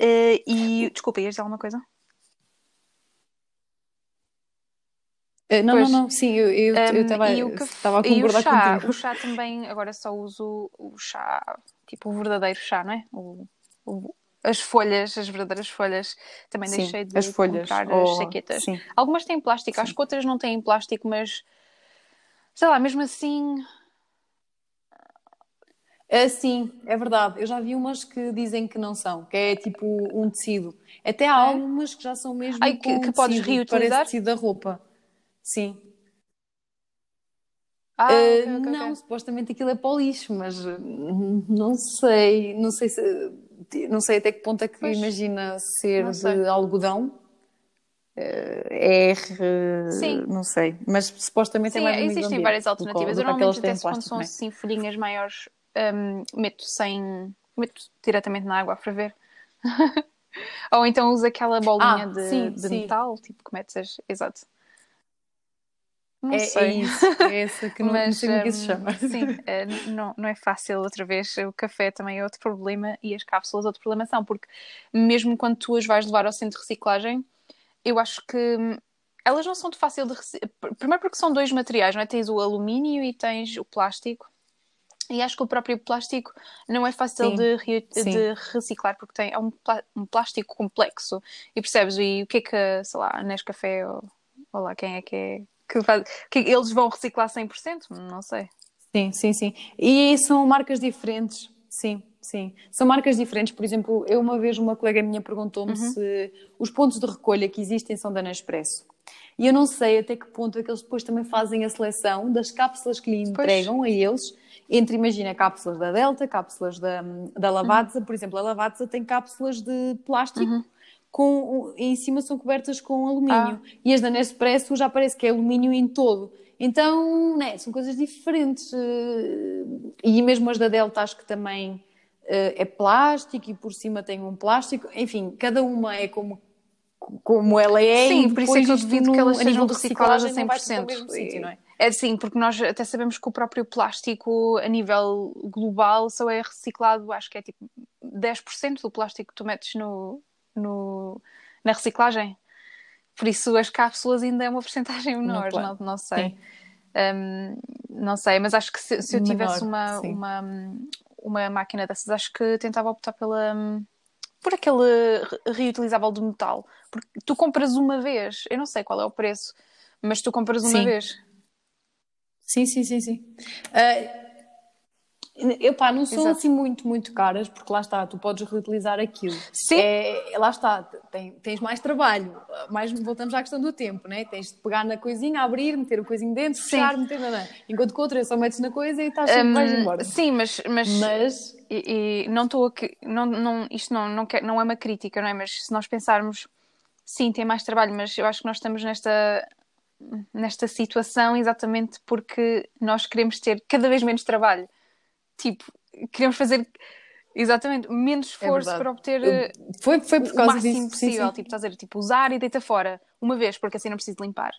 Uh, e desculpa, ias dizer alguma coisa?
Uh, não, pois, não, não, sim, eu estava um, a concordar
chá,
contigo.
O chá também, agora só uso o chá, tipo o verdadeiro chá, não é? O, o, as folhas, as verdadeiras folhas, também sim, deixei de as folhas, comprar as saquetas. Sim. Algumas têm plástico, sim. acho que outras não têm plástico, mas sei lá, mesmo assim
Uh, sim, é verdade. Eu já vi umas que dizem que não são, que é tipo um tecido. Até há é? algumas que já são mesmo
Ai, que, que podes reutilizar?
Parece tecido da roupa. Sim.
Ah, uh, okay, okay,
não,
okay.
supostamente aquilo é para o lixo, mas hum, não sei, não sei se não sei até que ponto é que pois, imagina ser de algodão. R, Sim. não sei, mas supostamente
Sim,
é mais
existem várias alternativas. Eu normalmente até quando são assim folhinhas maiores um, meto sem. meto diretamente na água a ferver. Ou então uso aquela bolinha ah, de, sim, de sim. metal, tipo que metes as... Exato.
Não é, é sei. É isso, é essa que não, Mas, não sei como um, que se chama.
Sim, é, não, não é fácil outra vez. O café também é outro problema e as cápsulas outro problema são, porque mesmo quando tu as vais levar ao centro de reciclagem, eu acho que elas não são de fácil de Primeiro porque são dois materiais, não é? Tens o alumínio e tens o plástico. E acho que o próprio plástico não é fácil de, re de, reciclar porque tem, é um, um, plástico complexo. E percebes? E o que é que, sei lá, Nescafé ou, ou lá quem é que é que faz. Que eles vão reciclar 100%? Não sei.
Sim, sim, sim. E são marcas diferentes. Sim, sim. São marcas diferentes. Por exemplo, eu uma vez uma colega minha perguntou-me uhum. se os pontos de recolha que existem são da Nespresso. E eu não sei até que ponto é que eles depois também fazem a seleção das cápsulas que lhe entregam pois. a eles entre, imagina, cápsulas da Delta, cápsulas da, da Lavazza, uhum. por exemplo, a Lavazza tem cápsulas de plástico uhum. com, em cima são cobertas com alumínio. Ah. E as da Nespresso já parece que é alumínio em todo. Então, né, são coisas diferentes. Eh, e mesmo as da Delta acho que também é plástico e por cima tem um plástico. Enfim, cada uma é como como ela é.
Sim, por isso é que eu devido que elas sejam recicladas a 100%.
Sítio, não é?
É sim, porque nós até sabemos que o próprio plástico a nível global só é reciclado, acho que é tipo 10% do plástico que tu metes no, no, na reciclagem. Por isso as cápsulas ainda é uma porcentagem menor, não, não sei. Um, não sei, mas acho que se, se eu tivesse menor, uma, uma, uma máquina dessas, acho que tentava optar pela por aquele reutilizável de metal. Porque tu compras uma vez, eu não sei qual é o preço, mas tu compras uma
sim.
vez.
Sim, sim, sim, sim. Uh, eu pá, não são Exato. assim muito, muito caras, porque lá está, tu podes reutilizar aquilo.
Sim.
É, lá está, tem, tens mais trabalho, mais voltamos à questão do tempo, né? Tens de pegar na coisinha, abrir, meter o coisinho dentro, sim. fechar, meter na. Enquanto que outra só metes na coisa e estás sempre um, vais embora.
Sim, mas. Mas, mas... E, e não estou aqui. Não, não, isto não, não, quer, não é uma crítica, não é? Mas se nós pensarmos, sim, tem mais trabalho, mas eu acho que nós estamos nesta nesta situação exatamente porque nós queremos ter cada vez menos trabalho tipo, queremos fazer exatamente menos é esforço é para obter
foi, foi por causa
o máximo
disso.
possível.
Sim, sim.
Tipo, estás a dizer, tipo, usar e deita fora uma vez, porque assim não preciso limpar.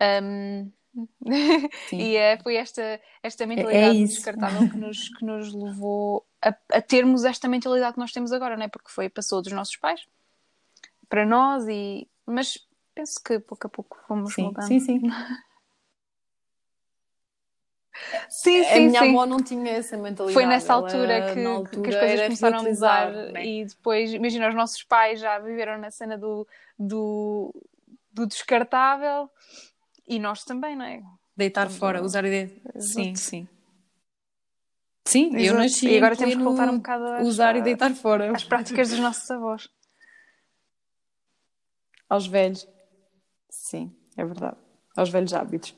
Um... e é, foi esta, esta mentalidade é, é descartável que nos, que nos levou a, a, termos esta mentalidade que nós temos agora, não é? Porque foi, passou dos nossos pais para nós, e mas penso que pouco a pouco fomos
sim,
mudando.
Sim, sim.
Sim,
sim,
a
minha
sim.
avó não tinha essa mentalidade.
Foi nessa altura,
Ela,
que,
altura
que, as coisas começaram a mudar
né?
e depois, imagina, os nossos pais já viveram na cena do, do, do descartável e nós também, não é?
Deitar Estamos fora, usar e deitar. Sim, sim. Sim,
Exato.
eu nasci
E agora temos que voltar um bocado a
usar e deitar fora.
As práticas dos nossos avós.
Aos velhos. Sim, é verdade. Aos velhos hábitos.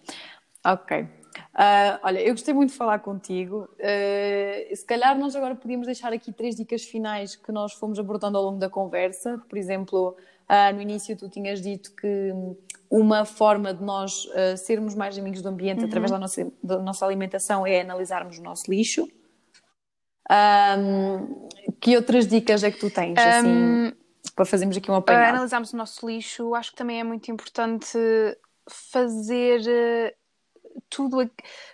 Ok. Uh, olha, eu gostei muito de falar contigo. Uh, se calhar nós agora podíamos deixar aqui três dicas finais que nós fomos abordando ao longo da conversa. Por exemplo, uh, no início tu tinhas dito que uma forma de nós sermos mais amigos do ambiente uhum. através da nossa, da nossa alimentação é analisarmos o nosso lixo. Um, que outras dicas é que tu tens, assim, um, para fazermos aqui um apanhado?
analisarmos o nosso lixo, acho que também é muito importante fazer tudo,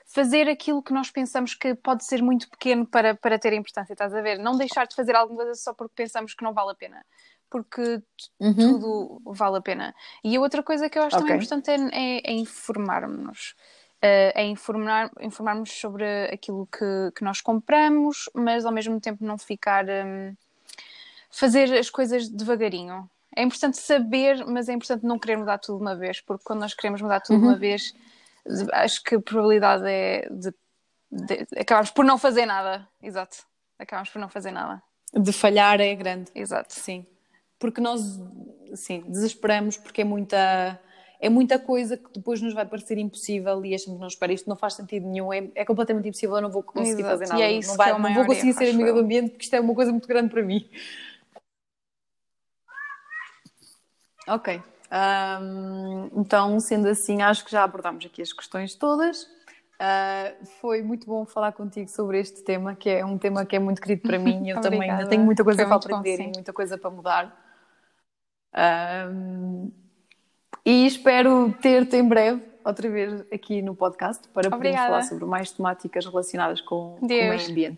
fazer aquilo que nós pensamos que pode ser muito pequeno para, para ter importância, estás a ver? Não deixar de fazer alguma coisa só porque pensamos que não vale a pena. Porque uhum. tudo vale a pena. E a outra coisa que eu acho okay. também importante é, é, é informarmos-nos. Uh, é informar, informarmos sobre aquilo que, que nós compramos, mas ao mesmo tempo não ficar. Um, fazer as coisas devagarinho. É importante saber, mas é importante não querer mudar tudo de uma vez, porque quando nós queremos mudar tudo uhum. de uma vez, acho que a probabilidade é de, de, acabamos por não fazer nada. Exato. Acabamos por não fazer nada.
De falhar é grande.
Exato.
Sim. Porque nós, sim, desesperamos porque é muita é muita coisa que depois nos vai parecer impossível e achamos, não, espera, isto não faz sentido nenhum, é, é completamente impossível, eu não vou conseguir
Exato.
fazer nada.
E é isso
não, vai,
é
não vou conseguir ser amiga do ambiente porque isto é uma coisa muito grande para mim. Ok. Um, então, sendo assim, acho que já abordámos aqui as questões todas. Uh, foi muito bom falar contigo sobre este tema, que é um tema que é muito querido para mim. Eu também ainda tenho muita coisa foi para aprender bom, e muita coisa para mudar. Um, e espero ter-te em breve outra vez aqui no podcast para podermos falar sobre mais temáticas relacionadas com, com o meio ambiente.